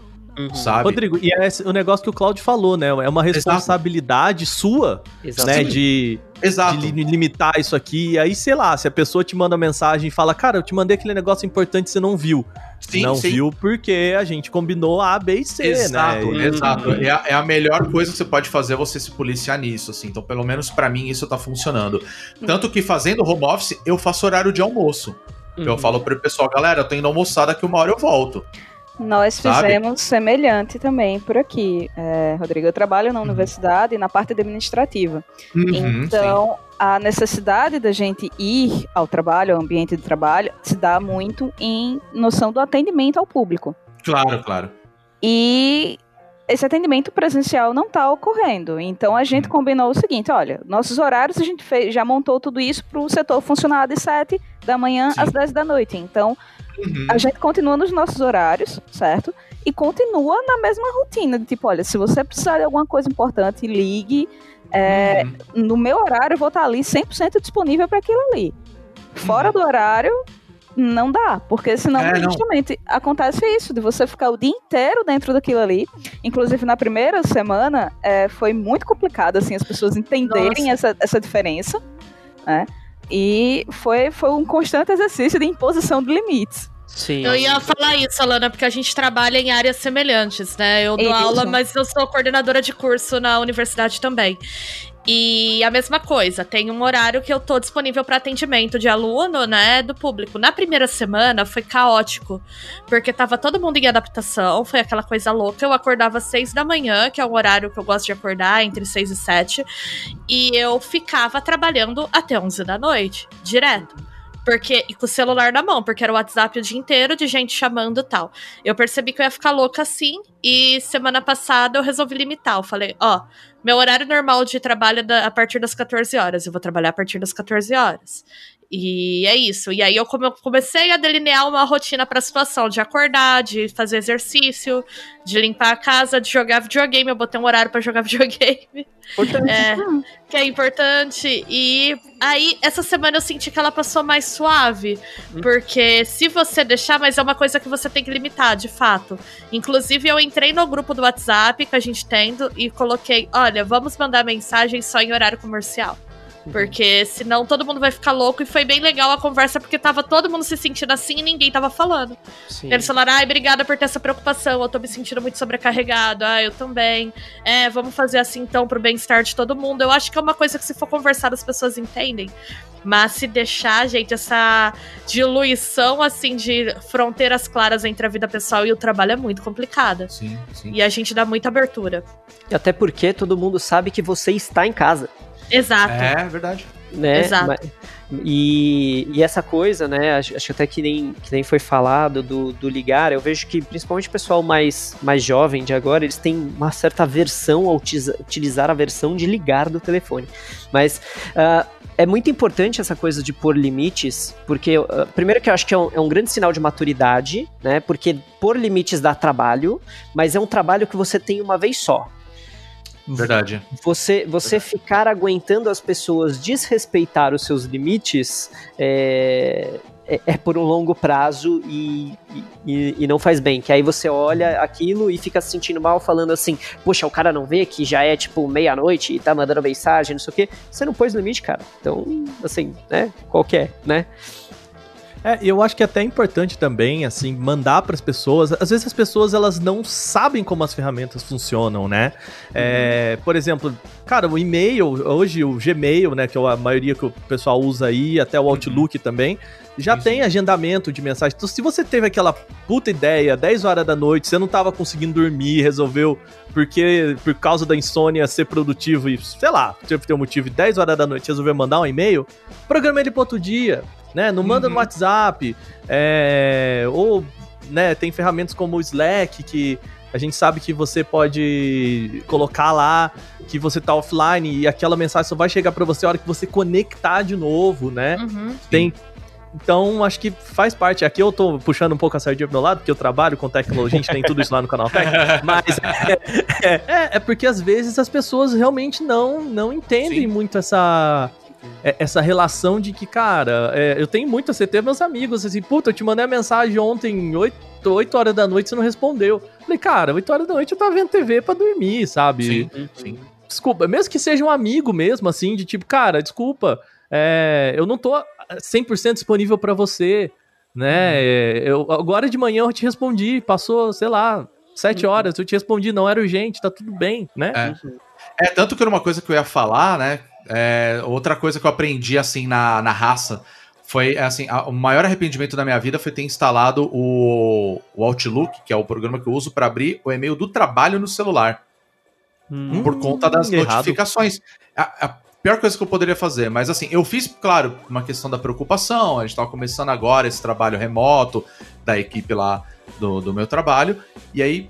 sabe? Rodrigo, e é o negócio que o Claudio falou, né? É uma responsabilidade sua, né? Exatamente. De, Exato. de li- limitar isso aqui. E aí, sei lá, se a pessoa te manda mensagem e fala, cara, eu te mandei aquele negócio importante e você não viu. Sim, não sim. viu porque a gente combinou A, B e C, Exato, né? exato. É a, é a melhor coisa que você pode fazer é você se policiar nisso, assim. Então, pelo menos pra mim, isso tá funcionando. Tanto que fazendo home office, eu faço horário de almoço. Eu Uhum. falo pro pessoal, galera, eu tô indo almoçar, daqui uma hora eu volto. Nós Sabe? fizemos semelhante também por aqui, é, Rodrigo. Eu trabalho na universidade na parte administrativa. Uhum, então, a necessidade da gente ir ao trabalho, ao ambiente de trabalho, se dá muito em noção do atendimento ao público. sim. Claro, claro. E esse atendimento presencial não está ocorrendo. Então a gente combinou o seguinte: olha, nossos horários a gente fez, já montou tudo isso para o setor funcionar de 7 da manhã Sim. às 10 da noite. Então Uhum. a gente continua nos nossos horários, certo? E continua na mesma rotina, de tipo, olha, se você precisar de alguma coisa importante, ligue. É, Uhum. No meu horário, eu vou estar ali 100% disponível para aquilo ali. Fora do horário, não dá, porque senão. É, não. justamente acontece isso, de você ficar o dia inteiro dentro daquilo ali. Inclusive, na primeira semana, é, foi muito complicado, assim, as pessoas entenderem essa, essa diferença, né? E foi, foi um constante exercício de imposição de limites. Sim. Eu ia falar isso, Alana, porque a gente trabalha em áreas semelhantes, né? Eu dou Isso. aula, mas eu sou coordenadora de curso na universidade também. E a mesma coisa, tem um horário que eu tô disponível para atendimento de aluno, né, do público. Na primeira semana foi caótico, porque tava todo mundo em adaptação, foi aquela coisa louca. Eu acordava às seis da manhã, que é o horário que eu gosto de acordar, entre seis e sete, e eu ficava trabalhando até onze da noite, direto. Porque, e com o celular na mão, porque era o WhatsApp o dia inteiro de gente chamando e tal. Eu percebi que eu ia ficar louca assim, e semana passada eu resolvi limitar. Eu falei, ó, meu horário normal de trabalho é da, a partir das 14 horas. Eu vou trabalhar a partir das 14 horas. E é isso. E aí eu come- comecei a delinear uma rotina pra situação de acordar, de fazer exercício, de limpar a casa, de jogar videogame. Eu botei um horário pra jogar (laughs) videogame. É, que é importante. E aí, essa semana eu senti que ela passou mais suave. Porque se você deixar, mas é uma coisa que você tem que limitar, de fato. Inclusive, eu entrei no grupo do WhatsApp que a gente tem do- e coloquei: olha, vamos mandar mensagem só em horário comercial. Porque senão todo mundo vai ficar louco. E foi bem legal a conversa, porque tava todo mundo se sentindo assim e ninguém tava falando. Sim. Eles falaram, ai, obrigada por ter essa preocupação, eu tô me sentindo muito sobrecarregado, ah, eu também. É, vamos fazer assim então pro bem-estar de todo mundo. Eu acho que é uma coisa que se for conversar as pessoas entendem. Mas se deixar, gente, essa diluição assim de fronteiras claras entre a vida pessoal e o trabalho é muito complicada. Sim, sim. E a gente dá muita abertura. E até porque todo mundo sabe que você está em casa. Exato. É verdade. né? Exato. E, e essa coisa, né? Acho, acho que até que nem, que nem foi falado do, do ligar, eu vejo que principalmente o pessoal mais, mais jovem de agora, eles têm uma certa aversão a utiza- utilizar a versão de ligar do telefone. Mas ah, é muito importante essa coisa de pôr limites, porque ah, primeiro que eu acho que é um, é um grande sinal de maturidade, né? Porque pôr limites dá trabalho, mas é um trabalho que você tem uma vez só. Verdade. Você, você ficar aguentando as pessoas desrespeitar os seus limites é, é, é por um longo prazo e, e, e não faz bem. Que aí você olha aquilo e fica se sentindo mal, falando assim: Poxa, o cara não vê que já é tipo meia-noite e tá mandando mensagem, não sei o quê. Você não pôs limite, cara. Então, assim, né? Qual que é, né? É, eu acho que é até importante também, assim, mandar para as pessoas. Às vezes as pessoas elas não sabem como as ferramentas funcionam, né? É, por exemplo, cara, o e-mail, hoje o Gmail, né, que é a maioria que o pessoal usa aí, até o Outlook também, já Sim, tem agendamento de mensagem. Então, se você teve aquela puta ideia, 10 horas da noite, você não tava conseguindo dormir, resolveu porque por causa da insônia ser produtivo e, sei lá, teve ter um motivo, e 10 horas da noite resolveu mandar um e-mail, programa ele para outro dia, né? Não manda Uhum. no WhatsApp, é, ou, né, tem ferramentas como o Slack que a gente sabe que você pode colocar lá que você tá offline e aquela mensagem só vai chegar para você a hora que você conectar de novo, né? Uhum. Tem. Então, acho que faz parte. Aqui eu tô puxando um pouco a sardinha pro meu lado, porque eu trabalho com tecnologia, a gente tem tudo isso lá no canal Tech. (laughs) Mas é, é, é porque às vezes as pessoas realmente não, não entendem Sim. muito essa. é- Essa relação de que, cara, é, eu tenho muito, você tem meus amigos, assim, puta, eu te mandei a mensagem ontem, 8, 8 horas da noite, você não respondeu. Falei, cara, 8 horas da noite eu tava vendo TV pra dormir, sabe? Sim, sim. desculpa, mesmo que seja um amigo mesmo, assim, de tipo, cara, desculpa, é, eu não tô 100% disponível pra você, né? É, Eu, agora de manhã eu te respondi, passou, sei lá, sete horas, eu te respondi, não era urgente, tá tudo bem, né? É. É, tanto que era uma coisa que eu ia falar, né? É, outra coisa que eu aprendi, assim, na, na raça foi, assim, a- o maior arrependimento da minha vida foi ter instalado o, o Outlook, que é o programa que eu uso para abrir o e-mail do trabalho no celular, Hum, por conta das errado. notificações. A, a pior coisa que eu poderia fazer, mas assim, eu fiz, claro, uma questão da preocupação, a gente tava começando agora esse trabalho remoto da equipe lá do, do meu trabalho, e aí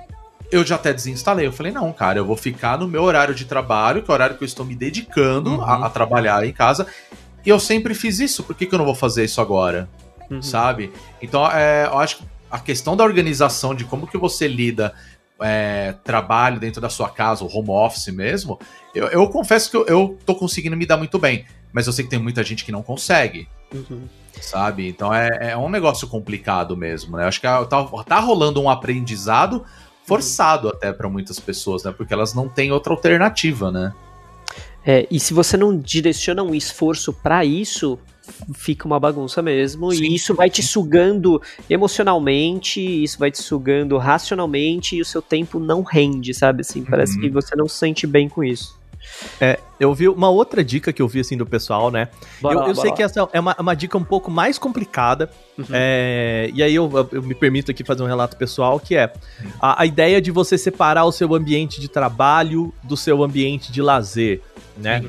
eu já até desinstalei. Eu falei, não, cara, eu vou ficar no meu horário de trabalho, que é o horário que eu estou me dedicando Uhum. a, a trabalhar em casa. E eu sempre fiz isso, por que, que eu não vou fazer isso agora? Uhum. Sabe? Então, é, eu acho que a questão da organização, de como que você lida é, trabalho dentro da sua casa, o home office mesmo, eu, eu confesso que eu, eu tô conseguindo me dar muito bem. Mas eu sei que tem muita gente que não consegue Uhum. sabe? Então é, é um negócio complicado mesmo, né? Acho que tá, tá rolando um aprendizado forçado até para muitas pessoas, né? Porque elas não têm outra alternativa, né? É, e se você não direciona um esforço pra isso, fica uma bagunça mesmo. Sim. E isso vai te sugando emocionalmente, isso vai te sugando racionalmente e o seu tempo não rende, sabe? Assim, parece Uhum. que você não se sente bem com isso. É, eu vi uma outra dica que eu vi assim do pessoal, né? Bora eu eu bora sei que essa é uma, uma dica um pouco mais complicada. Uhum. é, e aí eu, eu me permito aqui fazer um relato pessoal, que é a, a ideia de você separar o seu ambiente de trabalho do seu ambiente de lazer, né?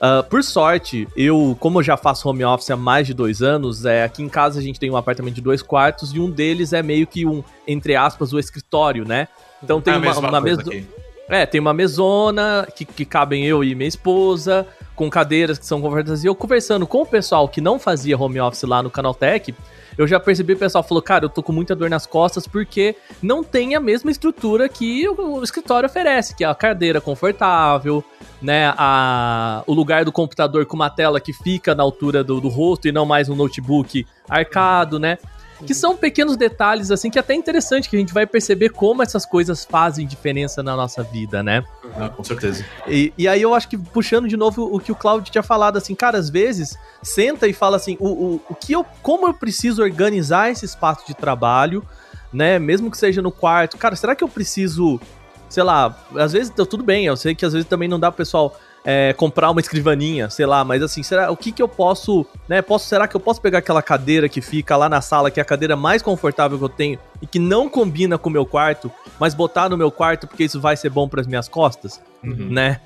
Ah, por sorte, eu, como eu já faço home office há mais de dois anos, é, aqui em casa a gente tem um apartamento de dois quartos e um deles é meio que um, entre aspas, o escritório, né? Então tem É uma, uma aqui. é, tem uma mesona que, que cabem eu e minha esposa, com cadeiras que são confortáveis. E eu conversando com o pessoal que não fazia home office lá no Canaltech, eu já percebi o pessoal falou, cara, eu tô com muita dor nas costas porque não tem a mesma estrutura que o, o escritório oferece, que é a cadeira confortável, né, a, o lugar do computador com uma tela que fica na altura do, do rosto e não mais um notebook arcado, né? Que são pequenos detalhes, assim, que é até interessante, que a gente vai perceber como essas coisas fazem diferença na nossa vida, né? Ah, com certeza. E, e aí eu acho que, puxando de novo o que o Claudio tinha falado, assim, cara, às vezes, senta e fala assim, o, o, o que eu, como eu preciso organizar esse espaço de trabalho, né, mesmo que seja no quarto, cara, será que eu preciso, sei lá, às vezes, tá tudo bem, eu sei que às vezes também não dá pro pessoal é, comprar uma escrivaninha, sei lá, mas assim, será, o que que eu posso, né, posso, será que eu posso pegar aquela cadeira que fica lá na sala, que é a cadeira mais confortável que eu tenho e que não combina com o meu quarto, mas botar no meu quarto porque isso vai ser bom para as minhas costas, Uhum. né?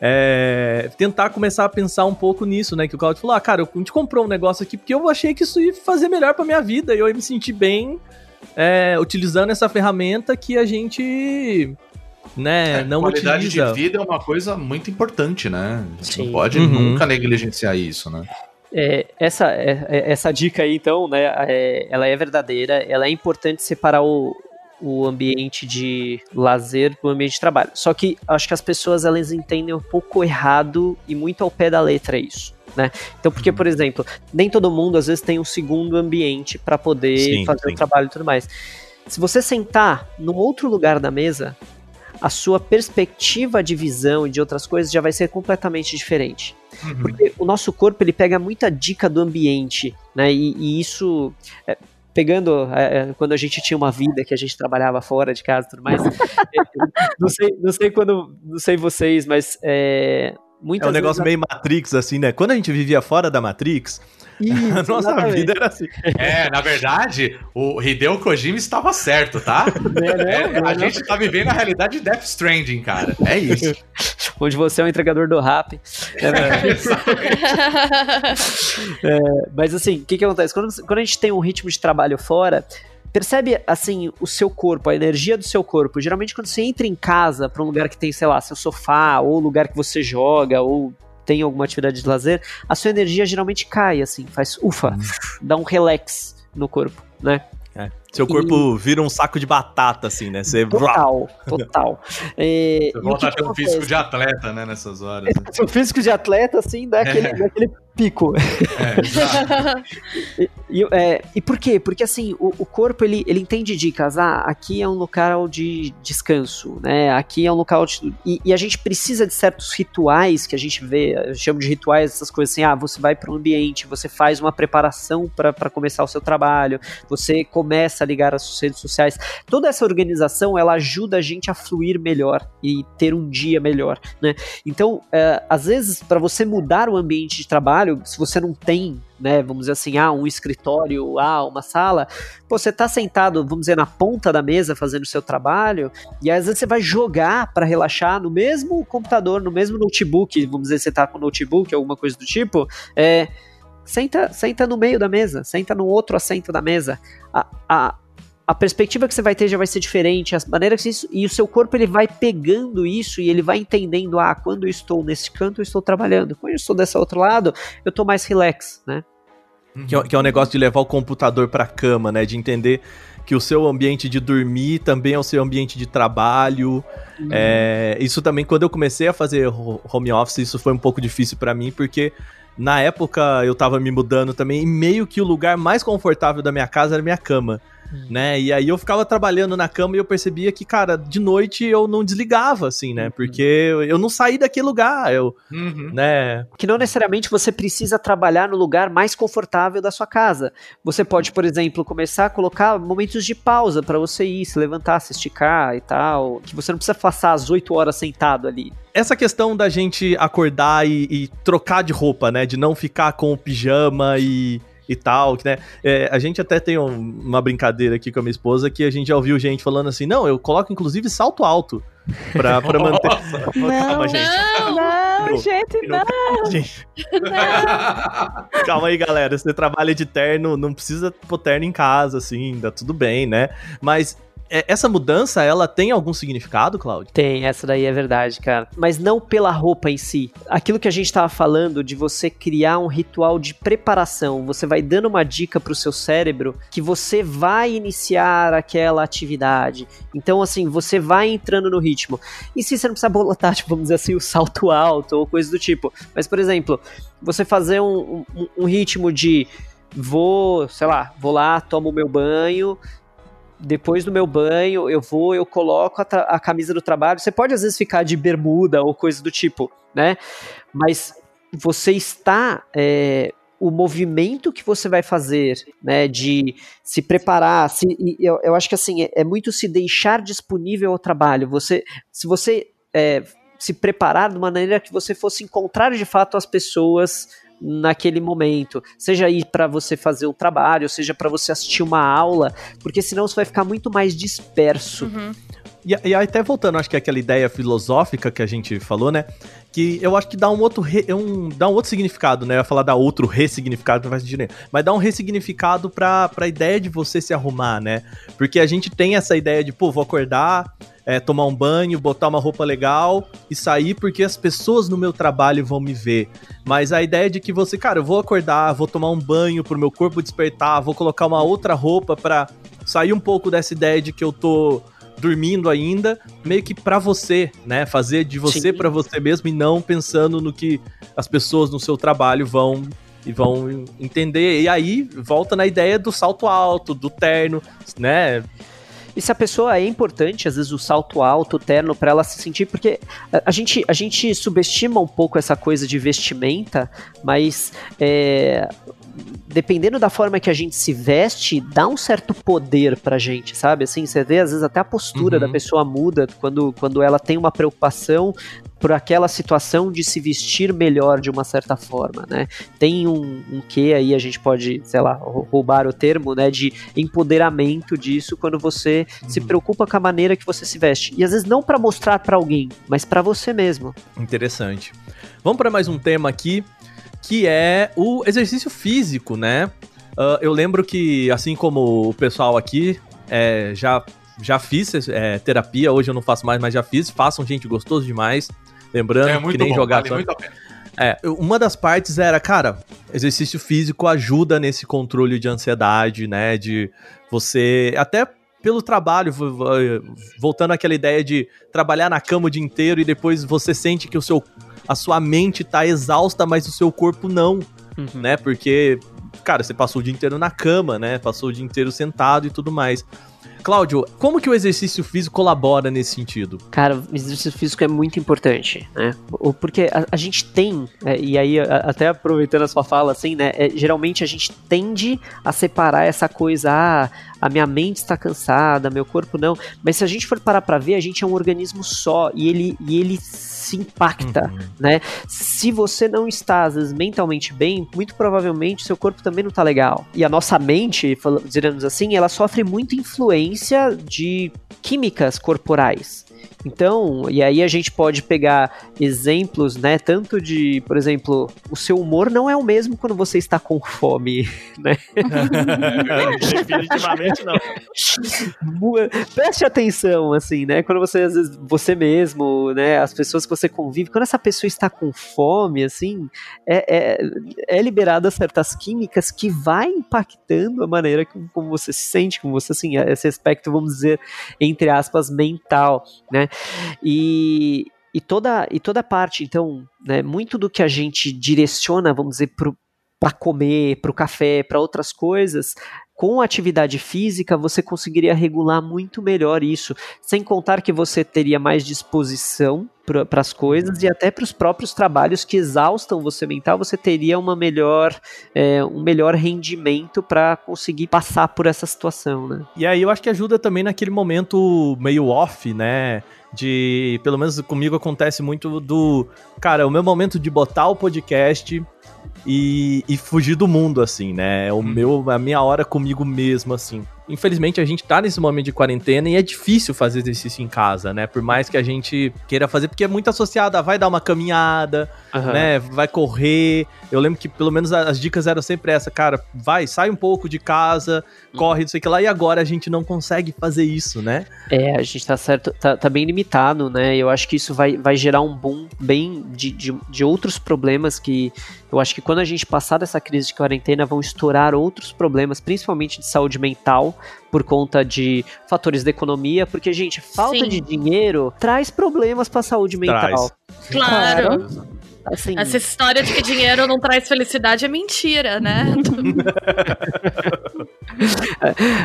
É, tentar começar a pensar um pouco nisso, né? Que o Claudio falou: ah, cara, a gente comprou um negócio aqui porque eu achei que isso ia fazer melhor pra minha vida e eu ia me sentir bem é, utilizando essa ferramenta que a gente, né, não qualidade utiliza. de vida é uma coisa muito importante, né? Sim. não pode Uhum. nunca negligenciar isso, né? É, essa, é- é- essa dica aí, então, né, é- ela é verdadeira, ela é importante separar o, o ambiente de lazer do ambiente de trabalho. Só que acho que as pessoas elas entendem um pouco errado e muito ao pé da letra isso. Né? Então, porque, por exemplo, nem todo mundo às vezes tem um segundo ambiente para poder Sim, fazer sim. o trabalho e tudo mais. Se você sentar num outro lugar da mesa, a sua perspectiva de visão e de outras coisas já vai ser completamente diferente. Porque o nosso corpo ele pega muita dica do ambiente, né? E, e isso é, pegando é, é, quando a gente tinha uma vida que a gente trabalhava fora de casa e tudo mais. (laughs) é, não sei, não sei quando, não sei vocês, mas é, muitas É um negócio vezes meio Matrix, assim, né? Quando a gente vivia fora da Matrix, (laughs) Isso, a nossa exatamente. vida era assim. É, na verdade, o Hideo Kojima estava certo, tá? (laughs) Não, É, não, a não. gente tá vivendo a realidade de Death Stranding, cara. É isso. (laughs) onde você é o entregador do rap. É, mas assim, o que, que acontece? Quando, quando a gente tem um ritmo de trabalho fora, percebe assim o seu corpo, a energia do seu corpo. Geralmente, quando você entra em casa para um lugar que tem, sei lá, seu sofá, ou lugar que você joga, ou tem alguma atividade de lazer, a sua energia geralmente cai, assim, faz ufa, dá um relax no corpo, né? Seu corpo vira um saco de batata, assim, né? Você. Total, total. (laughs) É, Você e o volta a ter um físico de atleta, né, nessas horas. né? (laughs) Seu físico de atleta, assim, dá aquele, dá aquele pico. É. (laughs) E, e, é, e por quê? Porque assim, o, o corpo ele, ele entende dicas. Ah, aqui é um local de descanso, né? Aqui é um local de. E, e a gente precisa de certos rituais que a gente vê, eu chamo de rituais, essas coisas assim. Ah, você vai para um ambiente, você faz uma preparação para começar o seu trabalho, você começa a ligar as redes sociais. Toda essa organização ela ajuda a gente a fluir melhor e ter um dia melhor, né? Então, é, às vezes, para você mudar o ambiente de trabalho, se você não tem, né, vamos dizer assim, ah, um escritório, ah, uma sala, pô, você tá sentado, vamos dizer, na ponta da mesa fazendo o seu trabalho, e às vezes você vai jogar para relaxar no mesmo computador, no mesmo notebook, vamos dizer, você tá com notebook, alguma coisa do tipo, é. Senta, senta no meio da mesa, senta no outro assento da mesa. A, a, a perspectiva que você vai ter já vai ser diferente, as maneiras que isso, e o seu corpo ele vai pegando isso e ele vai entendendo, ah, quando eu estou nesse canto eu estou trabalhando, quando eu estou desse outro lado eu estou mais relax, né? Que é, que é o negócio de levar o computador pra cama, né? De entender que o seu ambiente de dormir também é o seu ambiente de trabalho. É, isso também, quando eu comecei a fazer ho- home office, isso foi um pouco difícil pra mim, porque na época eu tava me mudando também, e meio que o lugar mais confortável da minha casa era minha cama. Né? E aí eu ficava trabalhando na cama e eu percebia que, cara, de noite eu não desligava, assim, né? Porque eu não saí daquele lugar, eu, Uhum. né? Que não necessariamente você precisa trabalhar no lugar mais confortável da sua casa. Você pode, por exemplo, começar a colocar momentos de pausa para você ir, se levantar, se esticar e tal. Que você não precisa passar as 8 horas sentado ali. Essa questão da gente acordar e, e trocar de roupa, né? De não ficar com o pijama e, e tal, que, né? É, a gente até tem um- uma brincadeira aqui com a minha esposa que a gente já ouviu gente falando assim, não, eu coloco inclusive salto alto pra, pra manter... Calma, gente. Não, Não, Não, gente, não. Gente, Calma aí, galera. Você trabalha de terno, não precisa pôr terno em casa, assim, tá tudo bem, né? Mas essa mudança, ela tem algum significado, Claudio? Tem, essa daí é verdade, cara. Mas não pela roupa em si. Aquilo que a gente tava falando de você criar um ritual de preparação, você vai dando uma dica pro seu cérebro que você vai iniciar aquela atividade. Então, assim, você vai entrando no ritmo. E se você não precisa botar, (laughs) tipo, vamos dizer assim, o salto alto ou coisa do tipo. Mas, por exemplo, você fazer um, um, um ritmo de vou, sei lá, vou lá, tomo meu banho, depois do meu banho, eu vou, eu coloco a, a camisa do trabalho. Você pode às vezes ficar de bermuda ou coisa do tipo, né? Mas você está. é, o movimento que você vai fazer, né, de se preparar, se, eu, eu acho que assim, é, é muito se deixar disponível ao trabalho. Você, se você é, se preparar de maneira que você fosse encontrar de fato as pessoas naquele momento, seja aí para você fazer um trabalho, seja para você assistir uma aula, porque senão você vai ficar muito mais disperso. Uhum. E, e aí, até voltando, acho que é aquela ideia filosófica que a gente falou, né? Que eu acho que dá um outro, re- um, dá um outro significado, né? Eu ia falar dar outro ressignificado, não faz sentido nenhum. Mas dá um ressignificado pra, pra ideia de você se arrumar, né? Porque a gente tem essa ideia de, pô, vou acordar, é, tomar um banho, botar uma roupa legal e sair porque as pessoas no meu trabalho vão me ver. Mas a ideia de que você, cara, eu vou acordar, vou tomar um banho pro meu corpo despertar, vou colocar uma outra roupa pra sair um pouco dessa ideia de que eu tô dormindo ainda, meio que pra você, né? Fazer de você pra você mesmo e não pensando no que as pessoas no seu trabalho vão e vão entender. E aí volta na ideia do salto alto, do terno, né? E se a pessoa é importante, às vezes o salto alto, o terno, pra ela se sentir, porque a, a gente, a gente subestima um pouco essa coisa de vestimenta, mas é, dependendo da forma que a gente se veste, dá um certo poder pra gente, sabe? Assim, você vê às vezes até a postura Uhum. da pessoa muda quando, quando ela tem uma preocupação por aquela situação de se vestir melhor de uma certa forma, né? Tem um, um que aí a gente pode, sei lá, rou- roubar o termo, né, de empoderamento disso quando você se preocupa com a maneira que você se veste. E às vezes não pra mostrar pra alguém, mas pra você mesmo. Interessante. Vamos para mais um tema aqui, que é o exercício físico, né? Ah, eu lembro que, assim como o pessoal aqui, é, já, já fiz é, terapia, hoje eu não faço mais, mas já fiz. Façam, gente, gostoso demais. Lembrando É que muito nem bom, jogar vale só- muito a pena. É, uma das partes era, cara, exercício físico ajuda nesse controle de ansiedade, né? De você. Até pelo trabalho, vo- vo- voltando àquela ideia de trabalhar na cama o dia inteiro e depois você sente que o seu, a sua mente tá exausta, mas o seu corpo não, né? Porque, cara, você passou o dia inteiro na cama, né? Passou o dia inteiro sentado e tudo mais. Cláudio, como que o exercício físico colabora nesse sentido? Cara, o exercício físico é muito importante, né? Porque a, a gente tem, é, e aí a- até aproveitando a sua fala, assim, né? é, geralmente a gente tende a separar essa coisa, ah, a minha mente está cansada, meu corpo não. Mas se a gente for parar pra ver, a gente é um organismo só e ele, e ele se impacta, né? Se você não está, às vezes, mentalmente bem, muito provavelmente seu corpo também não tá legal. E a nossa mente, dizemos assim, ela sofre muita influência de químicas corporais. Então, e aí a gente pode pegar exemplos, né, tanto de, por exemplo, o seu humor não é o mesmo quando você está com fome, (laughs) né? Definitivamente não. Preste atenção, assim, né? Quando você, às vezes, você mesmo, né? As pessoas que você convive, quando essa pessoa está com fome, assim, é, é, é liberada certas químicas que vai impactando a maneira que, como você se sente, como você, assim, esse aspecto, vamos dizer, entre aspas, mental, né? E, e toda e toda parte, então, né, muito do que a gente direciona, vamos dizer, para comer, para o café, para outras coisas, com atividade física você conseguiria regular muito melhor isso, sem contar que você teria mais disposição para as coisas e até para os próprios trabalhos que exaustam você mental, você teria uma melhor, é, um melhor rendimento para conseguir passar por essa situação, né? E aí eu acho que ajuda também naquele momento meio off, né? De, pelo menos comigo acontece muito do, cara, o meu momento de botar o podcast e, e fugir do mundo, assim, né? É o meu, a minha hora comigo mesmo, assim infelizmente a gente tá nesse momento de quarentena e é difícil fazer exercício em casa, né? Por mais que a gente queira fazer, porque é muito associado a vai dar uma caminhada, uhum. né? Vai correr. Eu lembro que pelo menos as dicas eram sempre essa, cara, vai, sai um pouco de casa, uhum. corre, não sei o que lá, e agora a gente não consegue fazer isso, né? É, a gente tá certo, tá, tá bem limitado, né? Eu acho que isso vai, vai gerar um boom bem de, de, de outros problemas que eu acho que quando a gente passar dessa crise de quarentena vão estourar outros problemas, principalmente de saúde mental, por conta de fatores da economia, porque, gente, falta Sim. de dinheiro traz problemas para a saúde mental. Traz. Claro. Assim, Essa história de que dinheiro não traz felicidade é mentira, né? (laughs)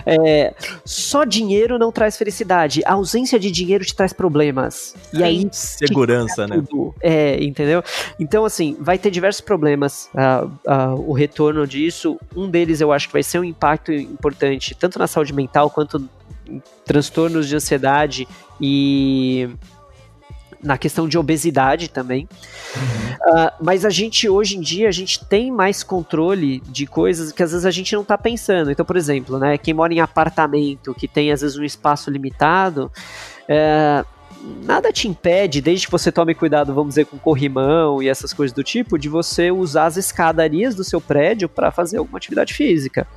é, só dinheiro não traz felicidade. A ausência de dinheiro te traz problemas. E aí. Segurança, né? É, entendeu? Então, assim, vai ter diversos problemas uh, uh, o retorno disso. Um deles eu acho que vai ser um impacto importante, tanto na saúde mental quanto em transtornos de ansiedade e na questão de obesidade também. Uhum. Uh, mas a gente, hoje em dia, a gente tem mais controle de coisas que às vezes a gente não está pensando. Então, por exemplo, né, quem mora em apartamento, que tem às vezes um espaço limitado, uh, nada te impede, desde que você tome cuidado, vamos dizer, com corrimão e essas coisas do tipo, de você usar as escadarias do seu prédio para fazer alguma atividade física.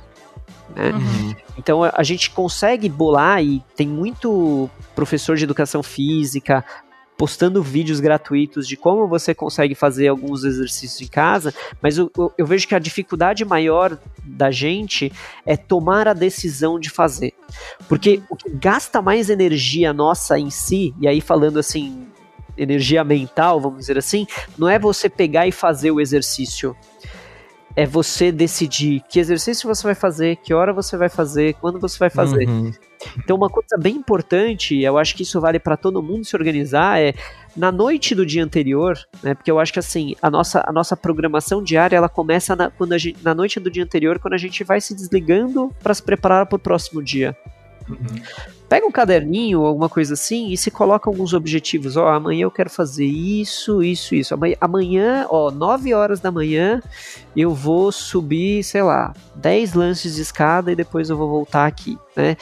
Né? Uhum. Então a gente consegue bolar e tem muito professor de educação física, postando vídeos gratuitos de como você consegue fazer alguns exercícios em casa, mas eu, eu, eu, vejo que a dificuldade maior da gente é tomar a decisão de fazer. Porque o que gasta mais energia nossa em si, e aí falando assim, energia mental, vamos dizer assim, não é você pegar e fazer o exercício é você decidir que exercício você vai fazer, que hora você vai fazer, quando você vai fazer. Uhum. Então, uma coisa bem importante, eu acho que isso vale para todo mundo se organizar, é na noite do dia anterior, né? Porque eu acho que assim, a nossa, a nossa programação diária ela começa na, quando a gente, na noite do dia anterior, quando a gente vai se desligando para se preparar para o próximo dia. Uhum. Pega um caderninho ou alguma coisa assim e se coloca alguns objetivos. Ó, oh, amanhã eu quero fazer isso, isso, isso. Amanhã, ó, 9 horas da manhã eu vou subir, sei lá, 10 lances de escada e depois eu vou voltar aqui, né?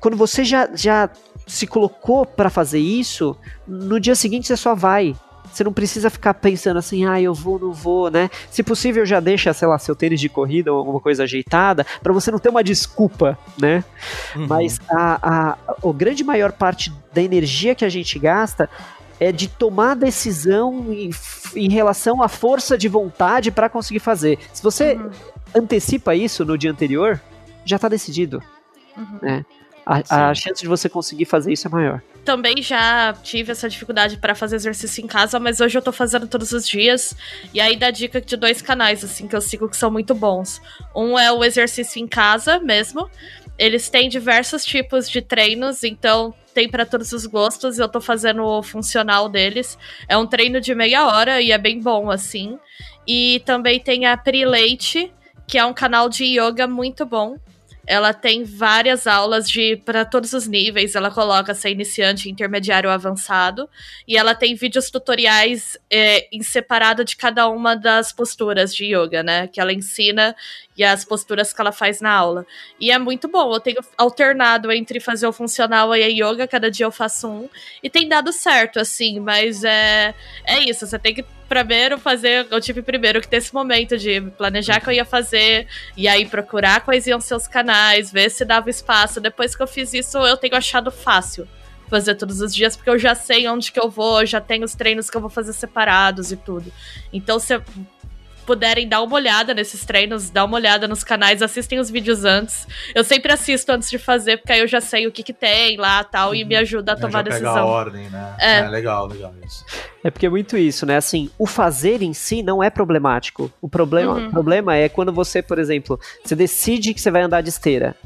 Quando você já, já se colocou para fazer isso, no dia seguinte você só vai. Você não precisa ficar pensando assim, ah, eu vou, não vou, né? Se possível, já deixa, sei lá, seu tênis de corrida ou alguma coisa ajeitada, para você não ter uma desculpa, né? Uhum. Mas a, a, a grande maior parte da energia que a gente gasta é de tomar decisão em, em relação à força de vontade para conseguir fazer. Se você uhum. antecipa isso no dia anterior, já está decidido. Uhum. Né? A, a, chance de você conseguir fazer isso é maior também já tive essa dificuldade para fazer exercício em casa, mas hoje eu tô fazendo todos os dias. E aí dá dica de dois canais, assim, que eu sigo que são muito bons. Um é o exercício em casa mesmo. Eles têm diversos tipos de treinos, então tem para todos os gostos. Eu tô fazendo o funcional deles. É um treino de meia hora e é bem bom, assim. E também tem a Pri Leite, que é um canal de yoga muito bom. Ela tem várias aulas de para todos os níveis. Ela coloca ser iniciante, intermediário, avançado. E ela tem vídeos tutoriais é, em separado de cada uma das posturas de yoga, né? Que ela ensina e as posturas que ela faz na aula. E é muito bom. Eu tenho alternado entre fazer o funcional e a yoga. Cada dia eu faço um. E tem dado certo, assim. Mas é, é isso. Você tem que primeiro fazer, eu tive primeiro que ter esse momento de planejar que eu ia fazer, e aí procurar quais iam ser os canais, ver se dava espaço. Depois que eu fiz isso, eu tenho achado fácil fazer todos os dias, porque eu já sei onde que eu vou, já tenho os treinos que eu vou fazer separados e tudo. Então, se puderem dar uma olhada nesses treinos, dar uma olhada nos canais, assistem os vídeos antes. Eu sempre assisto antes de fazer, porque aí eu já sei o que, que tem lá tal, uhum. e me ajuda a tomar já decisão. Pegar a ordem, né? É. é legal, legal isso. É porque é muito isso, né? Assim, o fazer em si não é problemático. O problema, Uhum. o problema é quando você, por exemplo, você decide que você vai andar de esteira.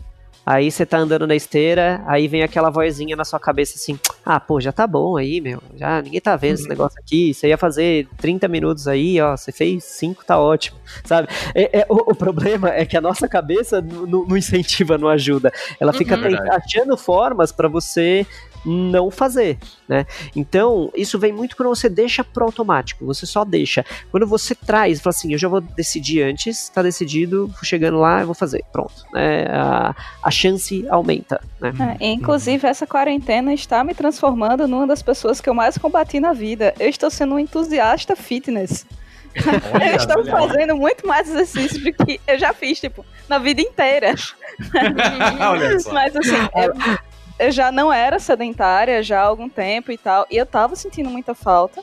Aí você tá andando na esteira, aí vem aquela vozinha na sua cabeça assim: ah, pô, já tá bom aí, meu. Já ninguém tá vendo esse negócio aqui. Você ia fazer 30 minutos aí, ó. Você fez 5, tá ótimo, sabe? É, é- o, o problema é que a nossa cabeça não incentiva, não ajuda. Ela fica Uhum. achando formas pra você não fazer, né? Então, isso vem muito quando você deixa pro automático, você só deixa. Quando você traz, fala assim, eu já vou decidir antes, tá decidido, chegando lá, eu vou fazer, pronto. Né? A, a chance aumenta, né? É, inclusive, essa quarentena está me transformando numa das pessoas que eu mais combati na vida. Eu estou sendo um entusiasta fitness. eu estou olha. fazendo muito mais exercício do que eu já fiz, tipo, na vida inteira. (laughs) Olha só. Mas assim, eu, eu já não era sedentária já há algum tempo e tal, e eu tava sentindo muita falta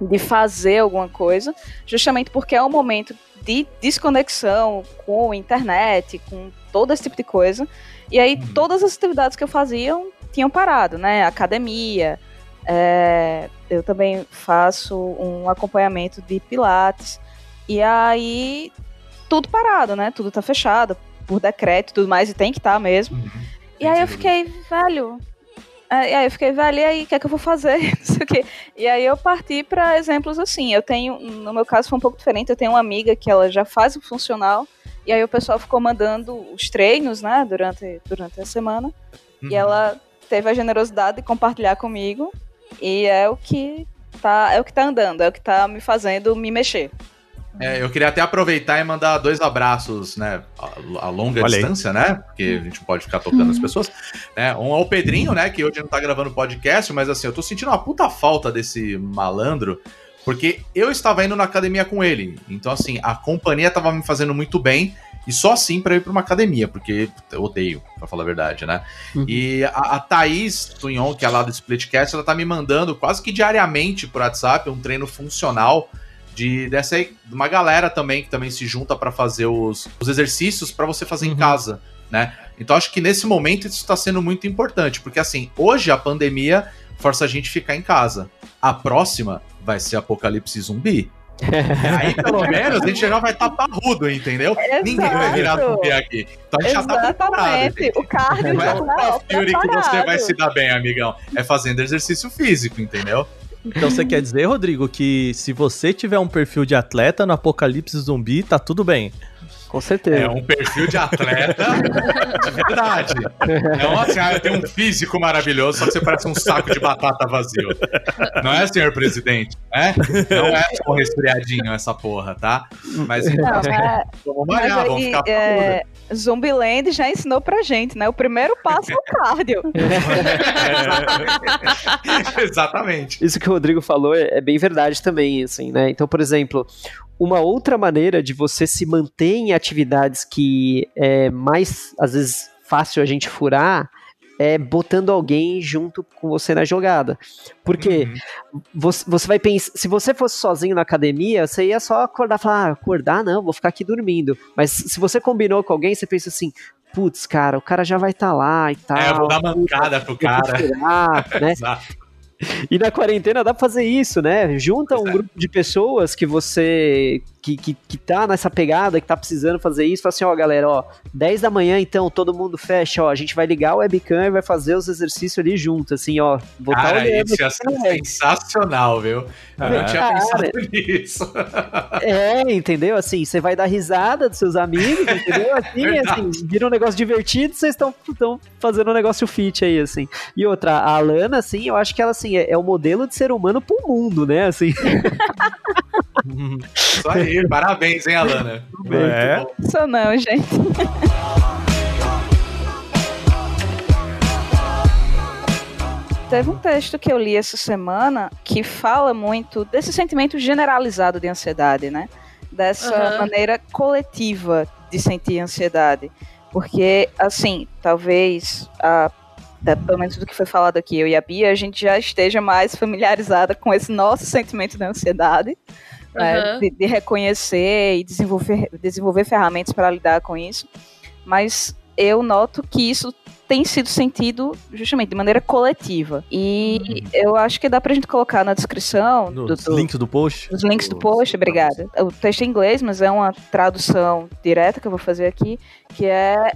de fazer alguma coisa, justamente porque é um momento de desconexão com a internet, com todo esse tipo de coisa. E aí Uhum. todas as atividades que eu fazia tinham parado, né? Academia, é, eu também faço um acompanhamento de pilates. E aí tudo parado, né? Tudo tá fechado por decreto e tudo mais, e tem que estar mesmo. E aí eu fiquei, velho. é, E aí eu fiquei, velho, e aí, o que é que eu vou fazer? (laughs) Não sei o quê. E aí eu parti para exemplos assim. Eu tenho, no meu caso foi um pouco diferente, eu tenho uma amiga que ela já faz o funcional, e aí o pessoal ficou mandando os treinos, né, durante, durante a semana. Uhum. E ela teve a generosidade de compartilhar comigo. E é o que tá, é o que tá andando, é o que tá me fazendo me mexer. É, eu queria até aproveitar e mandar dois abraços, né, a, a longa aí. distância, né, porque a gente não pode ficar tocando as pessoas, né, um ao Pedrinho, né, que hoje não tá gravando podcast, mas assim, eu tô sentindo uma puta falta desse malandro, porque eu estava indo na academia com ele, então assim, a companhia tava me fazendo muito bem, e só assim pra eu ir pra uma academia, porque eu odeio, pra falar a verdade, né. Uhum. E a, a Thaís Tunhon, que é lá do Splitcast, ela tá me mandando quase que diariamente por WhatsApp um treino funcional de dessa aí, de uma galera também que também se junta pra fazer os, os exercícios pra você fazer em Uhum. casa, né? Então acho que nesse momento isso tá sendo muito importante, porque assim, hoje a pandemia força a gente a ficar em casa. A próxima vai ser apocalipse zumbi. E (laughs) aí, pelo menos, a gente já vai estar parrudo, entendeu? Ninguém vai virar Exato. zumbi aqui. Então a gente já tá preparado. Exatamente. O cardio Não é já tá que você vai se dar bem, amigão. É fazendo exercício físico, entendeu? Então você quer dizer, Rodrigo, que se você tiver um perfil de atleta no Apocalipse Zumbi, tá tudo bem. Com certeza. É um perfil de atleta de verdade. É um assim, ah, tem um físico maravilhoso, só que você parece um saco de batata vazio. Não é, senhor presidente? É? Não é só um resfriadinho essa porra, tá? Mas Não, então, é, vamos mas malhar, vamos aí, ficar é, Zumbiland já ensinou pra gente, né? O primeiro passo é o cardio. (laughs) Exatamente. Isso que o Rodrigo falou é, é bem verdade também, assim, né? Então, por exemplo, uma outra maneira de você se manter em atividades que é mais, às vezes, fácil a gente furar é botando alguém junto com você na jogada. Porque você, você vai pensar, se você fosse sozinho na academia, você ia só acordar e falar, ah, acordar não, vou ficar aqui dormindo. Mas se você combinou com alguém, você pensa assim, putz, cara, o cara já vai estar lá e tal. É, eu vou dar mancada pro cara. furar, (laughs) né? Exato. E na quarentena dá pra fazer isso, né? Junta um é. grupo de pessoas que você. Que, que, que tá nessa pegada, que tá precisando fazer isso. Fala assim, ó, galera, ó, 10 da manhã, então, todo mundo fecha, ó. A gente vai ligar o webcam e vai fazer os exercícios ali junto, assim, ó. Vou tá Cara, olhando isso web. sensacional, viu? Eu não tinha Cara. pensado (laughs) nisso. É, entendeu? Assim, você vai dar risada dos seus amigos, entendeu? Assim, (laughs) Verdade. assim, vira um negócio divertido, vocês estão fazendo um negócio fit aí, assim. E outra, a Alana, assim, eu acho que ela, assim, é, é o modelo de ser humano pro mundo, né? Assim. (laughs) Isso aí, parabéns, hein, Alana? É. Isso não, gente. (laughs) Teve um texto que eu li essa semana que fala muito desse sentimento generalizado de ansiedade, né? Dessa Aham. maneira coletiva de sentir ansiedade. Porque, assim, talvez, a, pelo menos do que foi falado aqui, eu e a Bia, a gente já esteja mais familiarizada com esse nosso sentimento de ansiedade né, Aham. de, de reconhecer e desenvolver, desenvolver ferramentas para lidar com isso. Mas eu noto que isso tem sido sentido justamente de maneira coletiva. E eu acho que dá pra gente colocar na descrição do, Nos do- links do post. os links do post, obrigada. O texto é em inglês, mas é uma tradução direta que eu vou fazer aqui, que é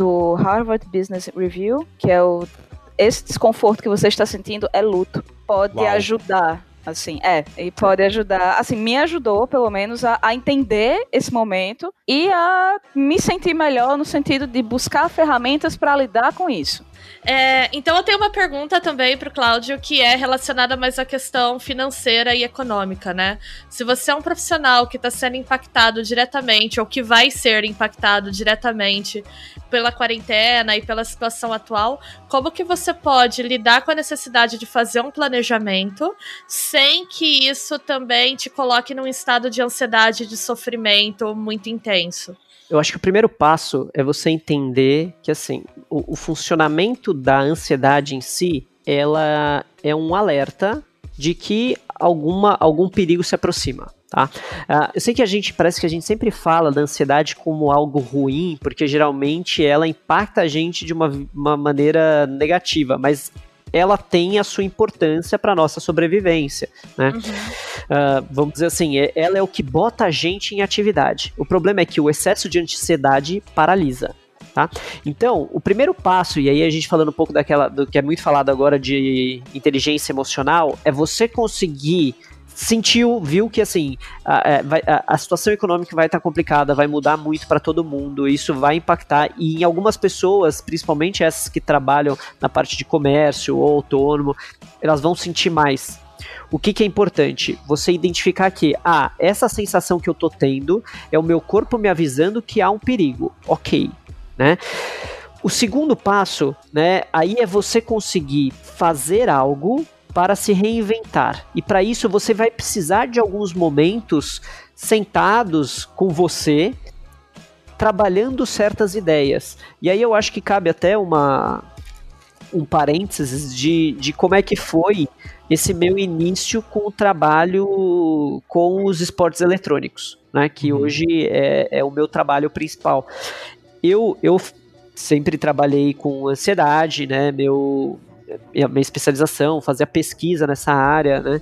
do Harvard Business Review, que é o esse desconforto que você está sentindo é luto. Pode Uau. ajudar. Assim, é, e pode ajudar, assim, me ajudou, pelo menos, a, a entender esse momento e a me sentir melhor no sentido de buscar ferramentas para lidar com isso. É, então eu tenho uma pergunta também pro Cláudio que é relacionada mais à questão financeira e econômica, né? Se você é um profissional que está sendo impactado diretamente ou que vai ser impactado diretamente pela quarentena e pela situação atual, como que você pode lidar com a necessidade de fazer um planejamento sem que isso também te coloque num estado de ansiedade, de sofrimento muito intenso? Eu acho que o primeiro passo é você entender que assim, o, o funcionamento da ansiedade em si, ela é um alerta de que alguma, algum perigo se aproxima. Tá? Ah, eu sei que a gente parece que a gente sempre fala da ansiedade como algo ruim, porque geralmente ela impacta a gente de uma, uma maneira negativa, mas ela tem a sua importância para nossa sobrevivência, né? Ah, vamos dizer assim, é- ela é o que bota a gente em atividade. O problema é que o excesso de ansiedade paralisa. Tá? Então, o primeiro passo, e aí a gente falando um pouco daquela do que é muito falado agora de inteligência emocional, é você conseguir sentiu, viu que assim a, é, a- a situação econômica vai estar complicada, vai mudar muito para todo mundo, isso vai impactar e em algumas pessoas, principalmente essas que trabalham na parte de comércio ou autônomo, elas vão sentir mais. O que, que é importante? Você identificar que, ah, essa sensação que eu tô tendo é o meu corpo me avisando que há um perigo. Ok, né? O segundo passo, né, aí é você conseguir fazer algo para se reinventar. E para isso você vai precisar de alguns momentos sentados com você, trabalhando certas ideias. E aí eu acho que cabe até uma um parênteses de, de como é que foi esse meu início com o trabalho com os esportes eletrônicos, né? Que hoje é, é o meu trabalho principal. Eu, eu sempre trabalhei com ansiedade, né? Meu, minha, minha especialização, fazia pesquisa nessa área, né?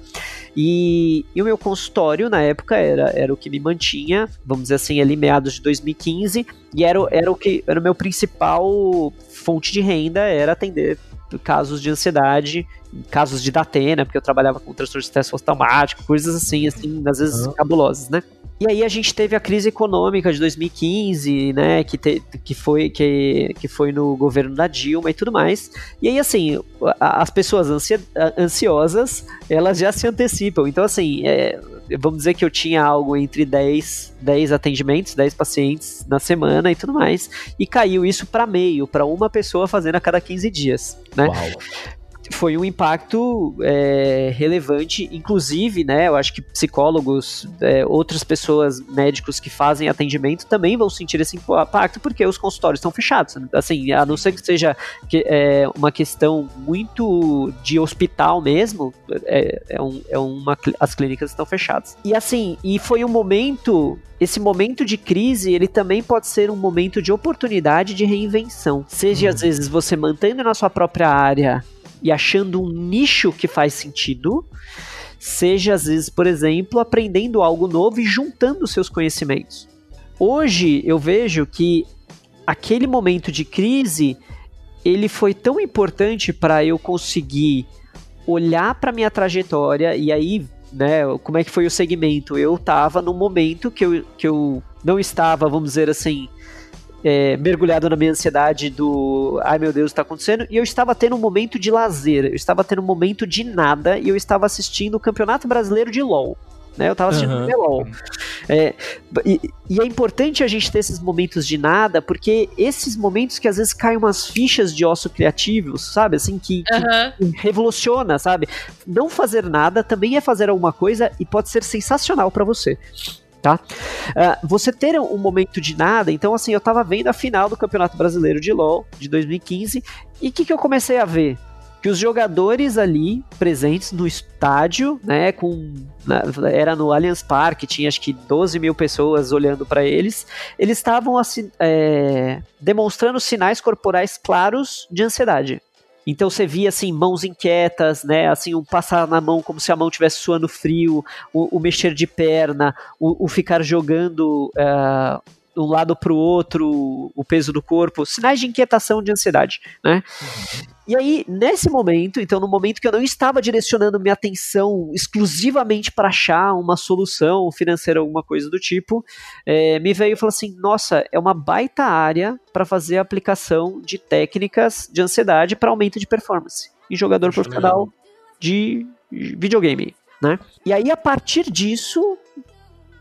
E, e o meu consultório na época era, era o que me mantinha, vamos dizer assim, ali meados de 2015, e era, o- era o que era o meu principal fonte de renda, era atender casos de ansiedade, casos de datena, porque eu trabalhava com transtorno de estresse pós-traumático, coisas assim, assim, às vezes cabulosas, né? E aí a gente teve a crise econômica de 2015, né, que, te- que, foi, que, que foi no governo da Dilma e tudo mais. E aí, assim, as pessoas ansia- ansiosas, elas já se antecipam. Então, assim, é, vamos dizer que eu tinha algo entre 10, 10 atendimentos, 10 pacientes na semana e tudo mais, e caiu isso para meio, para uma pessoa fazendo a cada 15 dias, né? Foi um impacto é, relevante, inclusive, né? Eu acho que psicólogos, é, outras pessoas, médicos que fazem atendimento também vão sentir esse impacto porque os consultórios estão fechados. Assim, a não ser que seja que, é, uma questão muito de hospital mesmo, é, é um- é uma, as clínicas estão fechadas. E assim, e foi um momento esse momento de crise, ele também pode ser um momento de oportunidade de reinvenção. Seja às vezes você mantendo na sua própria área e achando um nicho que faz sentido, seja às vezes, por exemplo, aprendendo algo novo e juntando seus conhecimentos. Hoje eu vejo que aquele momento de crise, ele foi tão importante para eu conseguir olhar para minha trajetória e aí, né, como é que foi o segmento? Eu estava num momento que eu, que eu não estava, vamos dizer assim, é, mergulhado na minha ansiedade do ai meu Deus, está acontecendo, e eu estava tendo um momento de lazer, eu estava tendo um momento de nada e eu estava assistindo o Campeonato Brasileiro de LOL. Né, eu estava assistindo o LOL. É, e, e é importante a gente ter esses momentos de nada, porque esses momentos que às vezes caem umas fichas de osso criativos, sabe? Assim, que, que Aham. revoluciona, sabe? Não fazer nada também é fazer alguma coisa e pode ser sensacional pra você. Tá? Ah, você ter um momento de nada, então assim, eu tava vendo a final do Campeonato Brasileiro de LoL de 2015 e o que, que eu comecei a ver? que os jogadores ali presentes no estádio, né, com era no Allianz Parque, tinha acho que 12 mil pessoas olhando para eles, eles estavam assim, é, demonstrando sinais corporais claros de ansiedade. Então você via assim mãos inquietas, né? Assim um passar na mão como se a mão tivesse suando frio, o, o mexer de perna, o, o ficar jogando uh, um lado para o outro, o peso do corpo, sinais de inquietação, de ansiedade, né? Uhum. E aí, nesse momento, então, no momento que eu não estava direcionando minha atenção exclusivamente para achar uma solução financeira, alguma coisa do tipo, é, me veio e falou assim: nossa, é uma baita área para fazer a aplicação de técnicas de ansiedade para aumento de performance em jogador Acho profissional legal. de videogame. Né? E aí, a partir disso,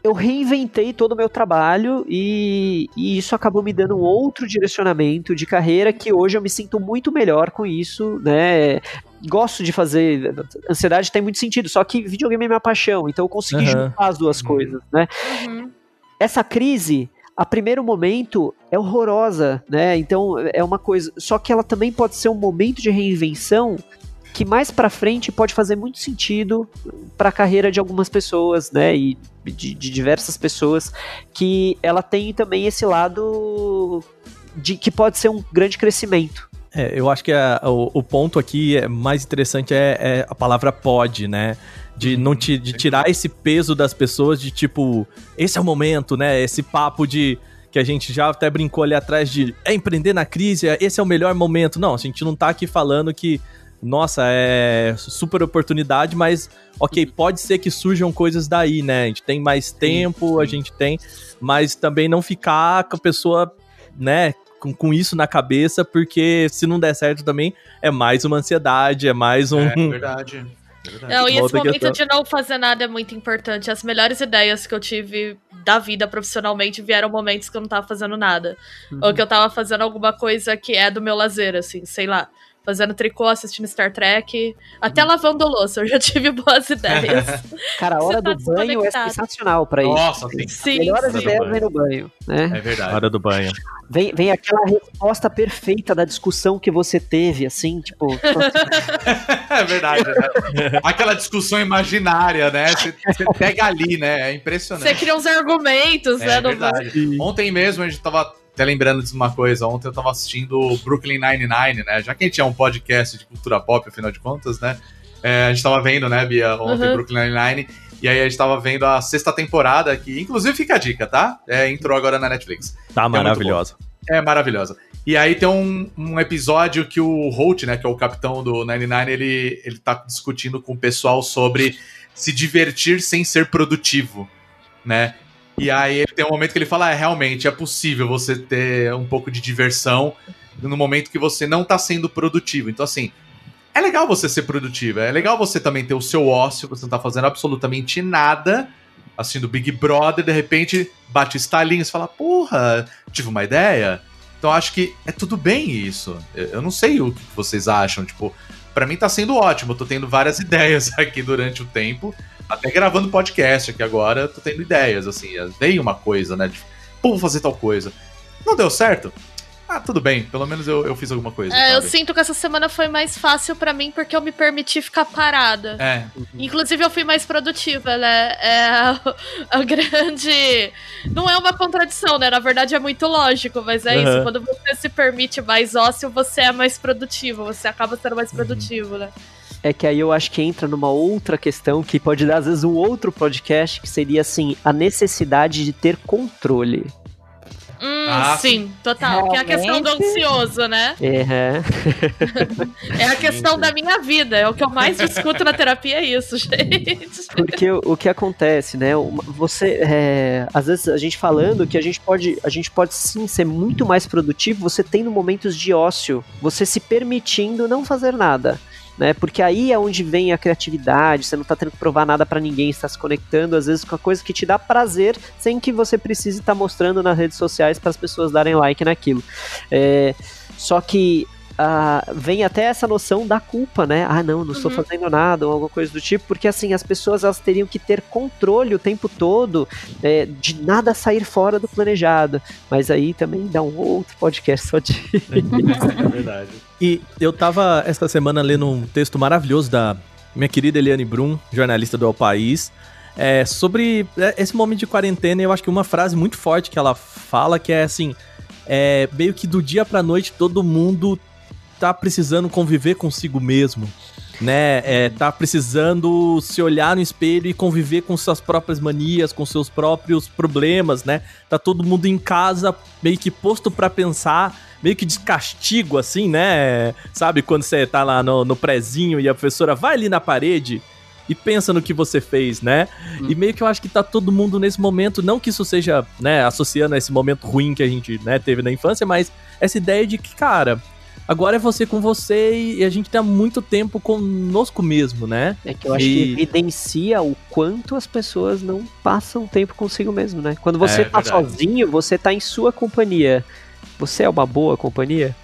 eu reinventei todo o meu trabalho e, e, isso acabou me dando um outro direcionamento de carreira que hoje eu me sinto muito melhor com isso, né? Gosto de fazer. Ansiedade tem muito sentido, só que videogame é minha paixão, então eu consegui uhum. juntar as duas uhum. coisas, né? Uhum. Essa crise, a primeiro momento, é horrorosa, né? Então é uma coisa. Só que ela também pode ser um momento de reinvenção que mais para frente pode fazer muito sentido para a carreira de algumas pessoas, né, e de, de, diversas pessoas, que ela tem também esse lado de que pode ser um grande crescimento. É, eu acho que a, o, o, ponto aqui é mais interessante é, é, a palavra pode, né? De não te, de tirar esse peso das pessoas de tipo, esse é o momento, né? Esse papo de que a gente já até brincou ali atrás de é empreender na crise, esse é o melhor momento. Não, a gente não tá aqui falando que nossa, é super oportunidade, mas ok, uhum. pode ser que surjam coisas daí, né? A gente tem mais tempo, sim, sim. a gente tem, mas também não ficar com a pessoa, né, com, com isso na cabeça, porque se não der certo também é mais uma ansiedade, é mais um. É verdade. Não, e esse momento de não fazer nada é muito importante. As melhores ideias que eu tive da vida profissionalmente vieram momentos que eu não tava fazendo nada. Uhum. Ou que eu tava fazendo alguma coisa que é do meu lazer, assim, sei lá fazendo tricô, assistindo Star Trek, até hum. lavando louça, eu já tive boas ideias. (laughs) Cara, a hora tá do banho é sensacional pra isso. Nossa, sim. sim melhores sim. ideias vem no banho, né? É verdade. Hora do banho. Vem, vem aquela resposta perfeita da discussão que você teve, assim, tipo... (laughs) é verdade, né? Aquela discussão imaginária, né? Você, você, pega ali, né? É impressionante. Você cria uns argumentos, é, né? É verdade. Ontem mesmo a gente tava até lembrando de uma coisa, ontem eu tava assistindo Brooklyn Nine-Nine, né? Já que a gente é um podcast de cultura pop, afinal de contas, né? É, a gente tava vendo, né, Bia, ontem uhum. Brooklyn Nine-Nine. E aí a gente tava vendo a sexta temporada, que inclusive fica a dica, tá? É, entrou agora na Netflix. Tá é maravilhosa. É maravilhosa. E aí tem um, um episódio que o Holt, né, que é o capitão do 99, ele, ele tá discutindo com o pessoal sobre se divertir sem ser produtivo, né? E aí tem um momento que ele fala: é, realmente é possível você ter um pouco de diversão no momento que você não tá sendo produtivo. Então, assim, é legal você ser produtivo, é legal você também ter o seu ócio, você não tá fazendo absolutamente nada, assim, do Big Brother, de repente bate o estalinho e fala: porra, tive uma ideia. Então acho que é tudo bem isso. Eu não sei o que vocês acham, tipo, para mim tá sendo ótimo, eu tô tendo várias (laughs) ideias aqui durante o tempo. Até gravando podcast aqui agora, tô tendo ideias, assim. Veio uma coisa, né? De, pô, vou fazer tal coisa. Não deu certo? Ah, tudo bem, pelo menos eu, eu fiz alguma coisa. É, eu sinto que essa semana foi mais fácil para mim porque eu me permiti ficar parada. É. Inclusive, eu fui mais produtiva, né? É a, (laughs) a, grande. Não é uma contradição, né? Na verdade, é muito lógico, mas é uhum. isso. Quando você se permite mais ócio, você é mais produtivo, você acaba sendo mais uhum. produtivo, uhum. né? É que aí eu acho que entra numa outra questão que pode dar, às vezes, um outro podcast, que seria, assim, a necessidade de ter controle. Hum, ah, sim, total. Realmente? Que é a questão do ansioso, né? É. (laughs) é a questão da minha vida. É o que eu mais discuto na terapia, é isso, (laughs) gente. Porque o, o que acontece, né? Você. É, às vezes a gente falando que a gente pode. A gente pode sim ser muito mais produtivo, você tendo momentos de ócio, você se permitindo não fazer nada né? Porque aí é onde vem a criatividade, você não está tendo que provar nada para ninguém, está se conectando às vezes com a coisa que te dá prazer, sem que você precise estar tá mostrando nas redes sociais para as pessoas darem like naquilo. É, só que Uh, vem até essa noção da culpa, né? Ah, não, não estou uhum. fazendo nada ou alguma coisa do tipo, porque assim, as pessoas elas teriam que ter controle o tempo todo é, de nada sair fora do planejado. Mas aí também dá um outro podcast só de. (laughs) é verdade. E eu tava essa semana lendo um texto maravilhoso da minha querida Eliane Brum, jornalista do El País, é, sobre é, esse momento de quarentena. Eu acho que uma frase muito forte que ela fala que é assim: é, meio que do dia pra noite todo mundo tá precisando conviver consigo mesmo. Né, é, tá precisando se olhar no espelho e conviver com suas próprias manias, com seus próprios problemas, né? Tá todo mundo em casa, meio que posto para pensar, meio que de castigo, assim, né? Sabe, quando você tá lá no, no prezinho e a professora vai ali na parede e pensa no que você fez, né? Hum. E meio que eu acho que tá todo mundo nesse momento, não que isso seja, né, associando a esse momento ruim que a gente, né, teve na infância, mas essa ideia de que, cara, Agora é você com você e a gente tá muito tempo conosco mesmo, né? É que eu acho e... que evidencia o quanto as pessoas não passam tempo consigo mesmo, né? Quando você é, tá verdade. sozinho, você tá em sua companhia. Você é uma boa companhia?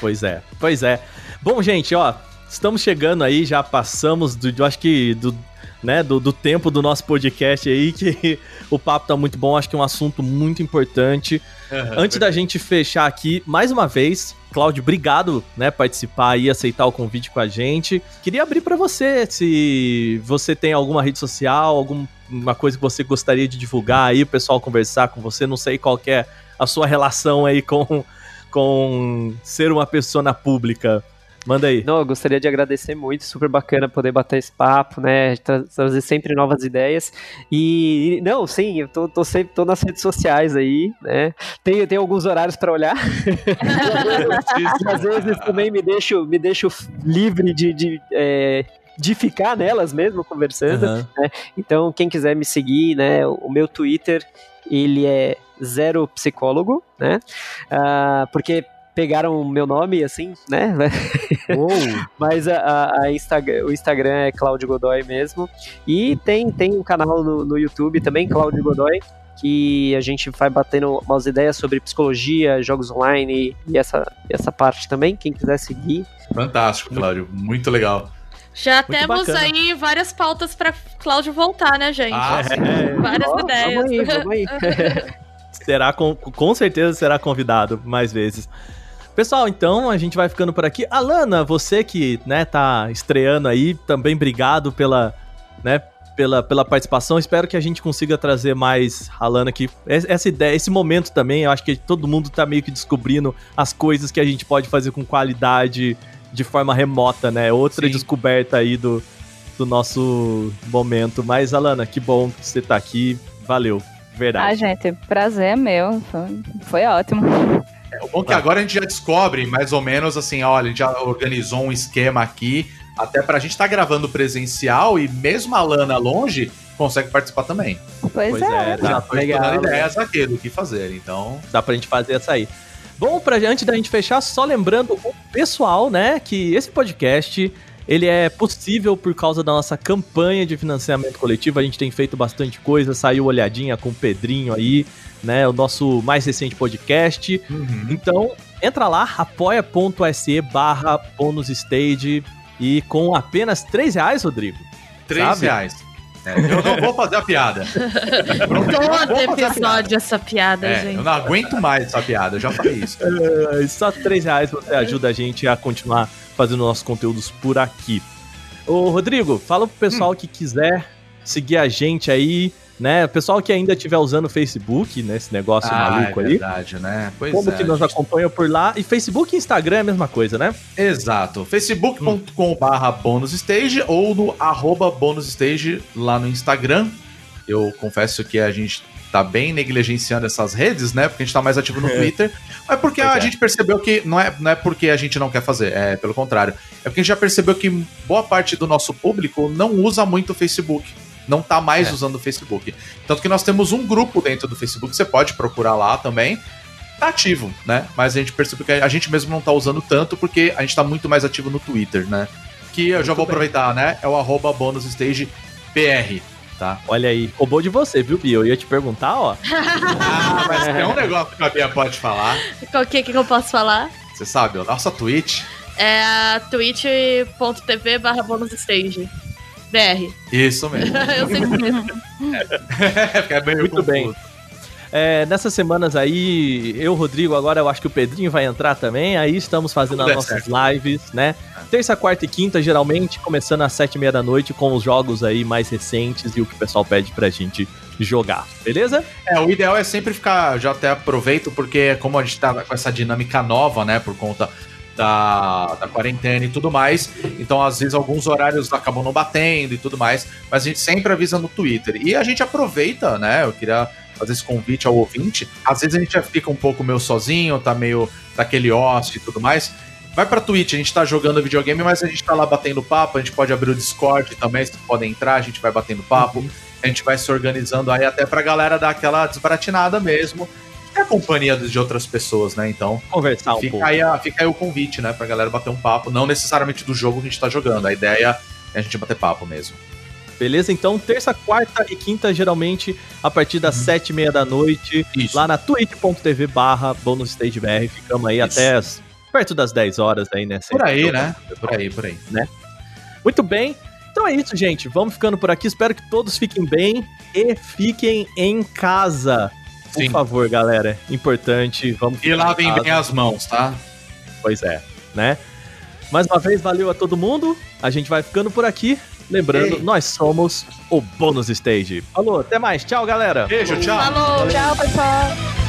Pois é, pois é. Bom, gente, ó, estamos chegando aí, já passamos do, eu acho que do, né, do, do tempo do nosso podcast aí, (laughs) que o papo tá muito bom, acho que é um assunto muito importante. Uhum, Antes da gente fechar aqui, mais uma vez, Cláudio, obrigado, né, participar e aceitar o convite com a gente. Queria abrir para você, se você tem alguma rede social, alguma coisa que você gostaria de divulgar aí, o pessoal conversar com você, não sei qual é a sua relação aí com, com ser uma pessoa pública. Manda aí. Não, eu gostaria de agradecer muito, super bacana poder bater esse papo, né? Tra trazer sempre novas ideias. E, não, sim, eu tô, tô sempre tô nas redes sociais aí, né? Tem, tem alguns horários para olhar. (laughs) Às vezes também me deixo, me deixo livre de, de é, de ficar nelas mesmo conversando. Uhum. Né? Então, quem quiser me seguir, né, o meu Twitter ele é zero psicólogo, né? Uh, porque pegaram o meu nome, assim, né? (laughs) Oh. Mas a, a, a Instagram, o Instagram é Claudio Godoy mesmo. E tem, tem um canal no, no YouTube também, Claudio Godoy, que a gente vai batendo umas ideias sobre psicologia, jogos online e essa, essa parte também. Quem quiser seguir. Fantástico, Cláudio. Muito legal. Já Muito temos bacana. aí várias pautas para Cláudio voltar, né, gente? Ah, é. Várias oh, ideias. Vamos aí, vamos aí. (laughs) será com, com certeza será convidado mais vezes. Pessoal, então a gente vai ficando por aqui. Alana, você que, né, tá estreando aí, também obrigado pela, né, pela, pela participação. Espero que a gente consiga trazer mais Alana aqui. Essa ideia, esse momento também, eu acho que todo mundo tá meio que descobrindo as coisas que a gente pode fazer com qualidade de forma remota, né? Outra Sim. descoberta aí do, do nosso momento. Mas, Alana, que bom que você tá aqui. Valeu. Verdade. Ah, gente, prazer é meu. Foi, ótimo. É, o bom é que agora a gente já descobre mais ou menos assim, olha, a gente já organizou um esquema aqui, até pra gente estar tá gravando presencial e mesmo a Lana longe, consegue participar também. Pois, pois é. é já tô legal, ideias aqui do que fazer, então... Dá pra gente fazer essa aí. Bom, pra, antes da gente fechar, só lembrando o pessoal, né, que esse podcast ele é possível por causa da nossa campanha de financiamento coletivo. A gente tem feito bastante coisa, saiu olhadinha com o Pedrinho aí, né? O nosso mais recente podcast. Uhum. Então, entra lá, apoia.se barra bônus stage e com apenas 3 reais, Rodrigo. 3 sabe? reais. É, eu não vou fazer a piada. Todo episódio essa piada, é, gente. Eu não aguento mais essa piada, eu já falei isso. É, só 3 reais você ajuda a gente a continuar fazendo nossos conteúdos por aqui. Ô, Rodrigo, fala pro pessoal hum. que quiser seguir a gente aí, né? O pessoal que ainda estiver usando o Facebook, né? Esse negócio ah, maluco é aí. verdade, né? Pois Como é, que nos gente... acompanha por lá. E Facebook e Instagram é a mesma coisa, né? Exato. facebook.com barra bonusstage ou no arroba bonusstage lá no Instagram. Eu confesso que a gente tá bem negligenciando essas redes, né? Porque a gente tá mais ativo no (laughs) Twitter. Mas porque pois a é. gente percebeu que não é, não é porque a gente não quer fazer, é pelo contrário. É porque a gente já percebeu que boa parte do nosso público não usa muito o Facebook. Não tá mais é. usando o Facebook. Tanto que nós temos um grupo dentro do Facebook, você pode procurar lá também. Tá ativo, né? Mas a gente percebeu que a gente mesmo não tá usando tanto porque a gente tá muito mais ativo no Twitter, né? Que eu muito já vou bem. aproveitar, né? É o arroba tá? Olha aí, roubou de você, viu, Bia? Eu ia te perguntar, ó. (laughs) ah, mas tem um negócio que a Bia pode falar. O que, que eu posso falar? Você sabe, a nossa Twitch. É twitch.tv barra bonusstage. BR. Isso mesmo. (laughs) eu sempre. É, (laughs) é, Muito bem. É, nessas semanas aí, eu, Rodrigo, agora eu acho que o Pedrinho vai entrar também. Aí estamos fazendo Tudo as é nossas certo. lives, né? Terça, quarta e quinta, geralmente, começando às sete e meia da noite, com os jogos aí mais recentes e o que o pessoal pede pra gente jogar, beleza? É, o ideal é sempre ficar, já até aproveito, porque como a gente tá com essa dinâmica nova, né, por conta da, da quarentena e tudo mais, então às vezes alguns horários acabam não batendo e tudo mais, mas a gente sempre avisa no Twitter. E a gente aproveita, né, eu queria fazer esse convite ao ouvinte, às vezes a gente já fica um pouco meio sozinho, tá meio daquele ócio e tudo mais, Vai pra Twitch, a gente tá jogando videogame, mas a gente tá lá batendo papo, a gente pode abrir o Discord também, vocês podem entrar, a gente vai batendo papo, a gente vai se organizando aí até pra galera dar aquela desbaratinada mesmo. É a companhia de outras pessoas, né? Então, Conversar um fica, pouco. aí a- fica aí o convite, né? Pra galera bater um papo, não necessariamente do jogo que a gente tá jogando, a ideia é a gente bater papo mesmo. Beleza? Então, terça, quarta e quinta, geralmente, a partir das sete e meia da noite, Uhum. Isso. lá na twitch.tv barra. Ficamos aí Isso. até as- perto das 10 horas aí, né? Por aí, né? Por aí, por aí. Muito bem. Então é isso, gente. Vamos ficando por aqui. Espero que todos fiquem bem e fiquem em casa. Por Sim. favor, galera. Importante. Vamos E lavem bem as mãos, tá? Pois é, né? Mais uma vez, valeu a todo mundo. A gente vai ficando por aqui. Lembrando, Ei. nós somos o Bônus Stage. Falou, até mais. Tchau, galera. Beijo, tchau. Falou! Tchau, pessoal.